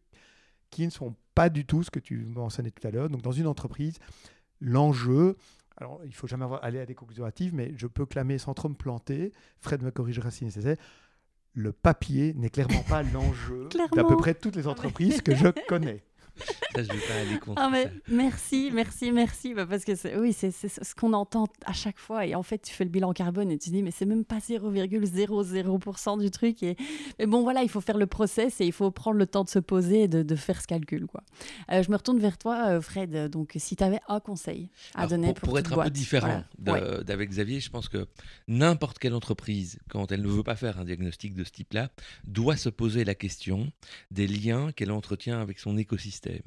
qui ne sont pas du tout ce que tu mentionnais tout à l'heure. Donc dans une entreprise, l'enjeu, alors, il faut jamais aller à des conclusions hâtives, mais je peux clamer sans trop me planter. Fred me corrigera si nécessaire le papier n'est clairement pas l'enjeu (laughs) d'à peu près toutes les entreprises que je connais. (laughs) ça, je vais pas aller contre Ah, mais ça. merci, merci, merci. Bah, parce que oui, c'est ce qu'on entend à chaque fois. Et en fait, tu fais le bilan carbone et tu dis, mais c'est même pas 0,00% du truc. Et... Mais bon, voilà, il faut faire le process et il faut prendre le temps de se poser et de, de faire ce calcul. Quoi. Euh, je me retourne vers toi, euh, Fred. Donc, si tu avais un conseil à Alors, donner pour, pour, pour être un peu différent voilà. d'avec Xavier, je pense que n'importe quelle entreprise, quand elle ne veut pas faire un diagnostic de ce type-là, doit se poser la question des liens qu'elle entretient avec son écosystème. Tuesday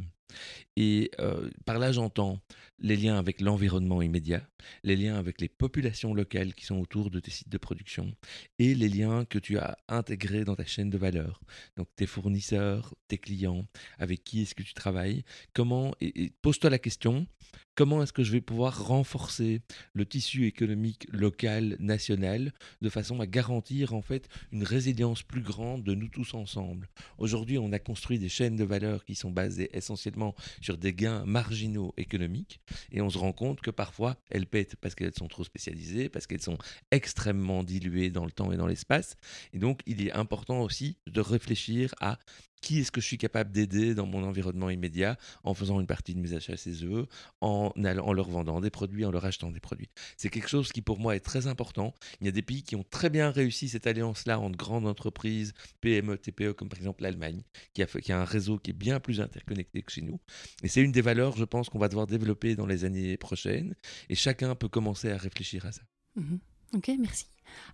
Et euh, par là, j'entends les liens avec l'environnement immédiat, les liens avec les populations locales qui sont autour de tes sites de production et les liens que tu as intégrés dans ta chaîne de valeur. Donc tes fournisseurs, tes clients, avec qui est-ce que tu travailles, comment, et, et pose-toi la question, comment est-ce que je vais pouvoir renforcer le tissu économique local, national, de façon à garantir en fait une résilience plus grande de nous tous ensemble? Aujourd'hui, on a construit des chaînes de valeur qui sont basées essentiellement sur des gains marginaux économiques, et on se rend compte que parfois elles pètent parce qu'elles sont trop spécialisées, parce qu'elles sont extrêmement diluées dans le temps et dans l'espace, et donc il est important aussi de réfléchir à qui est-ce que je suis capable d'aider dans mon environnement immédiat en faisant une partie de mes achats chez eux, en, allant- en leur vendant des produits, en leur achetant des produits. C'est quelque chose qui pour moi est très important. Il y a des pays qui ont très bien réussi cette alliance-là entre grandes entreprises, PME, TPE, comme par exemple l'Allemagne, qui a, un réseau qui est bien plus interconnecté que chez nous. Et c'est une des valeurs, je pense, qu'on va devoir développer dans les années prochaines. Et chacun peut commencer à réfléchir à ça. Mhm. Ok, merci.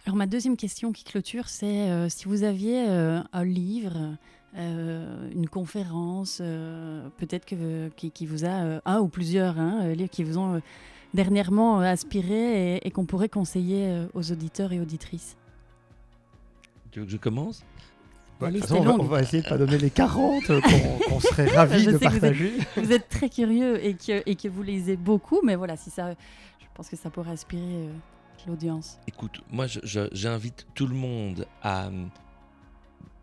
Alors ma deuxième question qui clôture, c'est euh, si vous aviez euh, un livre, euh, une conférence, euh, peut-être que qui, qui vous a euh, un ou plusieurs hein, livres qui vous ont euh, dernièrement euh, inspiré et, et qu'on pourrait conseiller euh, aux auditeurs et auditrices. Tu veux que je commence? De toute façon, est on, va, longue. on va essayer de pas donner les 40 euh, (laughs) qu'on serait ravis Je de que vous êtes- partager. Vous êtes très curieux et que, et que vous lisez beaucoup, mais voilà, si ça, je pense que ça pourrait inspirer euh, l'audience. Écoute, moi j'invite tout le monde à hum,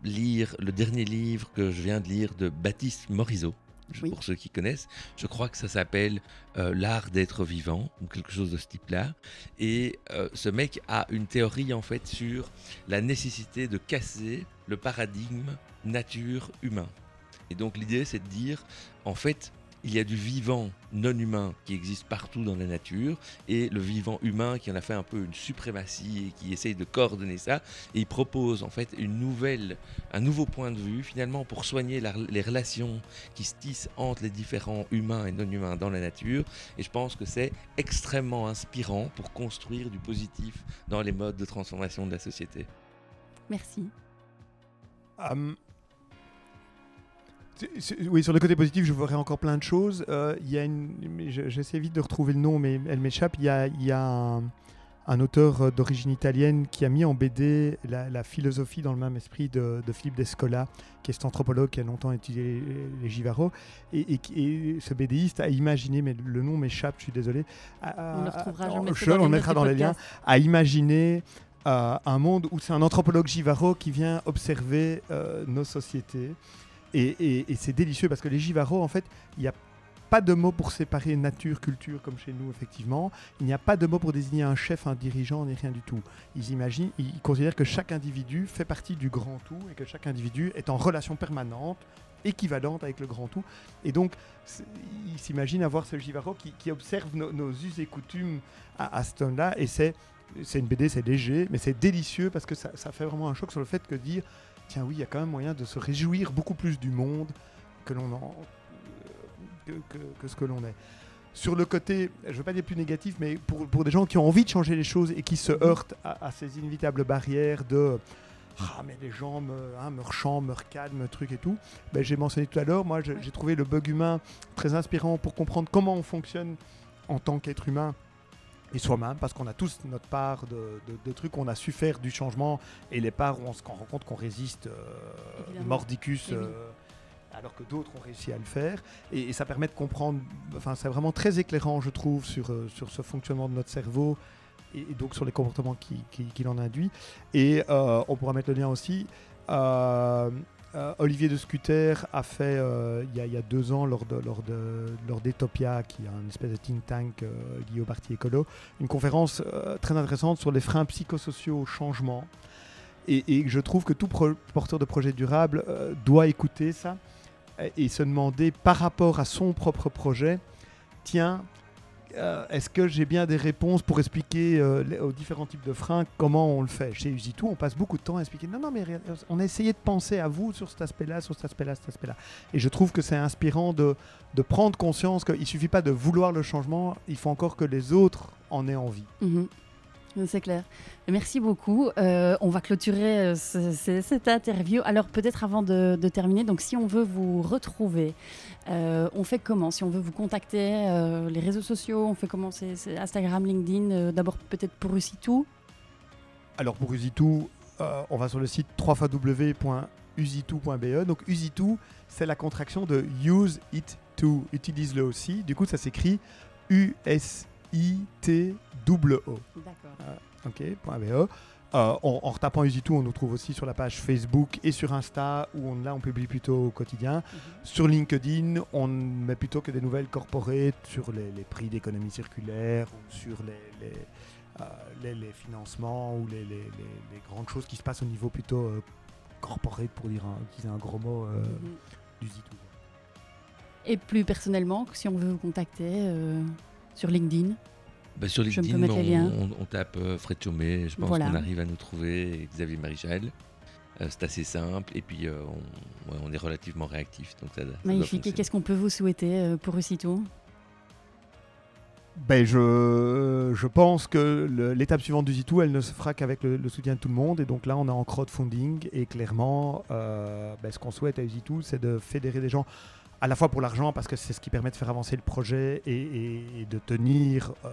lire le dernier livre que je viens de lire de Baptiste Morisot. Oui. Pour ceux qui connaissent, je crois que ça s'appelle euh, L'art d'être vivant ou quelque chose de ce type-là. Et euh, ce mec a une théorie en fait sur la nécessité de casser le paradigme nature-humain. Et donc l'idée c'est de dire, en fait, il y a du vivant non humain qui existe partout dans la nature et le vivant humain qui en a fait un peu une suprématie et qui essaye de coordonner ça. Et il propose en fait une nouvelle, un nouveau point de vue finalement pour soigner la- les relations qui se tissent entre les différents humains et non humains dans la nature. Et je pense que c'est extrêmement inspirant pour construire du positif dans les modes de transformation de la société. Merci. Oui, sur le côté positif, je verrais encore plein de choses. Euh, Il y a une, j'essaie vite de retrouver le nom, mais elle m'échappe. Il y a, il y a un, un auteur euh, d'origine italienne qui a mis en BD la, la philosophie dans le même esprit de, de Philippe Descola, qui est cet anthropologue qui a longtemps étudié les, Givaro. Et, et qui- et ce BDiste a imaginé, mais le nom m'échappe, je suis désolé. a- On le retrouvera, je on mettra dans les liens à imaginer euh, un monde où c'est un anthropologue Givaro qui vient observer euh, nos sociétés. Et, c'est délicieux parce que les Givaro, en fait, il n'y a pas de mot pour séparer nature, culture, comme chez nous, effectivement. Il n'y a pas de mot pour désigner un chef, un dirigeant, ni rien du tout. Ils imaginent, ils considèrent que chaque individu fait partie du grand tout et que chaque individu est en relation permanente équivalente avec le grand tout. Et donc, ils s'imaginent avoir ce Givaro qui, qui observe nos, us et coutumes à, à ce temps-là. Et c'est c'est une BD, c'est léger, mais c'est délicieux parce que ça, ça fait vraiment un choc sur le fait que dire tiens, oui, il y a quand même moyen de se réjouir beaucoup plus du monde que l'on en- que, que- que ce que l'on est. Sur le côté, je ne veux pas dire plus négatif, mais pour, pour des gens qui ont envie de changer les choses et qui se heurtent à, à ces inévitables barrières de ah mais les gens me, hein, me rechantent, me truc et tout. Ben, j'ai mentionné tout à l'heure, moi j'ai trouvé le bug humain très inspirant pour comprendre comment on fonctionne en tant qu'être humain et soi-même, parce qu'on a tous notre part de, de- de trucs, on a su faire du changement et les parts où on se rend compte qu'on résiste euh, mordicus. Eh euh, alors que d'autres ont réussi à le faire. Et, et ça permet de comprendre, enfin c'est vraiment très éclairant je trouve sur, euh, sur ce fonctionnement de notre cerveau et, et donc sur les comportements qui- qui- qu'il en induit. Et on pourra mettre le lien aussi. euh, euh, Olivier de Scuter a fait euh, il y, a- deux ans lors de lors de lors d'Etopia, qui est un espèce de think tank euh, lié au parti écolo, une conférence euh, très intéressante sur les freins psychosociaux au changement. Et, et je trouve que tout porteur de projet durable doit écouter ça et se demander par rapport à son propre projet, tiens, euh, est-ce que j'ai bien des réponses pour expliquer euh, aux différents types de freins comment on le fait Chez Usitu, on passe beaucoup de temps à expliquer. Non, non, mais rien- on a essayé de penser à vous sur cet aspect-là, sur cet aspect-là, cet aspect-là. Et je trouve que c'est inspirant de, de prendre conscience qu'il ne suffit pas de vouloir le changement, il faut encore que les autres en aient envie. Mhm. C'est clair. Merci beaucoup. Euh, on va clôturer euh, ce- ce- cette interview. Alors peut-être avant de, terminer, donc si on veut vous retrouver, euh, on fait comment? Si on veut vous contacter, les réseaux sociaux, on fait comment? C'est Instagram, LinkedIn, d'abord peut-être pour Usitu. Alors pour Usitu, euh, on va sur le site www.usitu.be. Donc Usitu, c'est la contraction de Use It To, utilise-le aussi. Du coup, ça s'écrit U-S-I-T-O-O. D'accord. Ok, .be. Euh, en, en retapant Usitu, on nous trouve aussi sur la page Facebook et sur Insta, où on, là on publie plutôt au quotidien. Sur LinkedIn, on met plutôt que des nouvelles corporate sur les, les prix d'économie circulaire ou sur les, les, euh, les- financements ou les, grandes choses qui se passent au niveau plutôt euh, corporate, pour dire un, utiliser un gros mot Mhm. d'Usitu. Et plus personnellement, si on veut vous contacter euh, sur LinkedIn. Bah, sur Je peux LinkedIn, mettre les liens. on, on- on tape euh, Fred Chaumet, je pense Voilà. qu'on arrive à nous trouver, Xavier Marichal. Euh, c'est assez simple et puis euh, on, ouais, on est relativement réactif. Donc ça, Magnifique. Et qu'est-ce qu'on peut vous souhaiter euh, pour Usitu Ben je, je pense que le- l'étape suivante d'Usitu, elle ne se fera qu'avec le, le soutien de tout le monde. Et donc là, on est en crowdfunding. Et clairement, euh, ben, ce qu'on souhaite à Usitu, c'est de fédérer des gens à la fois pour l'argent, parce que c'est ce qui permet de faire avancer le projet et, de tenir euh,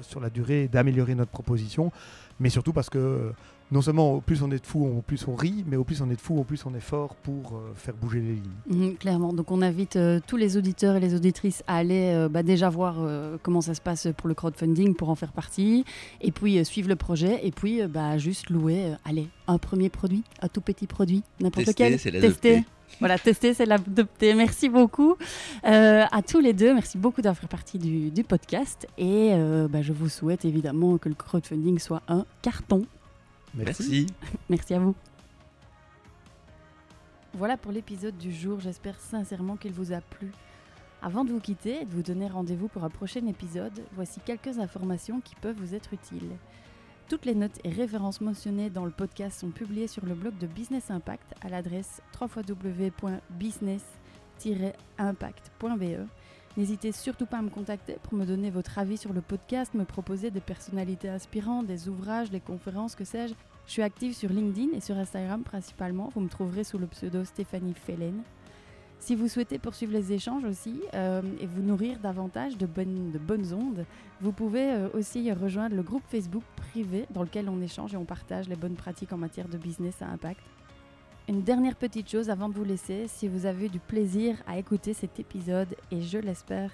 sur la durée d'améliorer notre proposition. Mais surtout parce que non seulement au plus on est de fous, au plus on rit, mais au plus on est de fous, au plus on est fort pour euh, faire bouger les lignes. Mhm, clairement. Donc on invite euh, tous les auditeurs et les auditrices à aller euh, bah, déjà voir euh, comment ça se passe pour le crowdfunding pour en faire partie, et puis euh, suivre le projet, et puis euh, bah, juste louer, euh, allez, un premier produit, un tout petit produit, n'importe Tester, quel. c'est l'adopter. (laughs) Voilà, tester, c'est l'adopter. Merci beaucoup euh, à tous les deux. Merci beaucoup d'avoir fait partie du, du podcast. Et euh, bah, je vous souhaite évidemment que le crowdfunding soit un carton. Merci. (laughs) Merci à vous. Voilà pour l'épisode du jour. J'espère sincèrement qu'il vous a plu. Avant de vous quitter et de vous donner rendez-vous pour un prochain épisode, voici quelques informations qui peuvent vous être utiles. Toutes les notes et références mentionnées dans le podcast sont publiées sur le blog de Business Impact à l'adresse www.business-impact.be. N'hésitez surtout pas à me contacter pour me donner votre avis sur le podcast, me proposer des personnalités inspirantes, des ouvrages, des conférences, que sais-je. Je suis active sur LinkedIn et sur Instagram principalement. Vous me trouverez sous le pseudo Stéphanie Fellen. Si vous souhaitez poursuivre les échanges aussi euh, et vous nourrir davantage de bonnes, de bonnes ondes, vous pouvez euh, aussi rejoindre le groupe Facebook privé dans lequel on échange et on partage les bonnes pratiques en matière de business à impact. Une dernière petite chose avant de vous laisser, si vous avez eu du plaisir à écouter cet épisode, et je l'espère,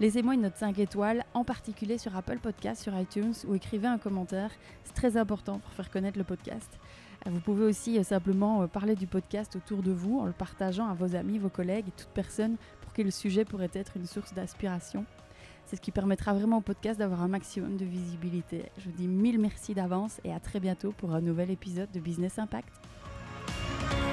laissez-moi une note 5 étoiles, en particulier sur Apple Podcast, sur iTunes, ou écrivez un commentaire. C'est très important pour faire connaître le podcast. Euh, Vous pouvez aussi euh, simplement euh, parler du podcast autour de vous en le partageant à vos amis, vos collègues et toute personne pour qui le sujet pourrait être une source d'inspiration. C'est ce qui permettra vraiment au podcast d'avoir un maximum de visibilité. Je vous dis mille merci d'avance et à très bientôt pour un nouvel épisode de Business Impact. Thank you.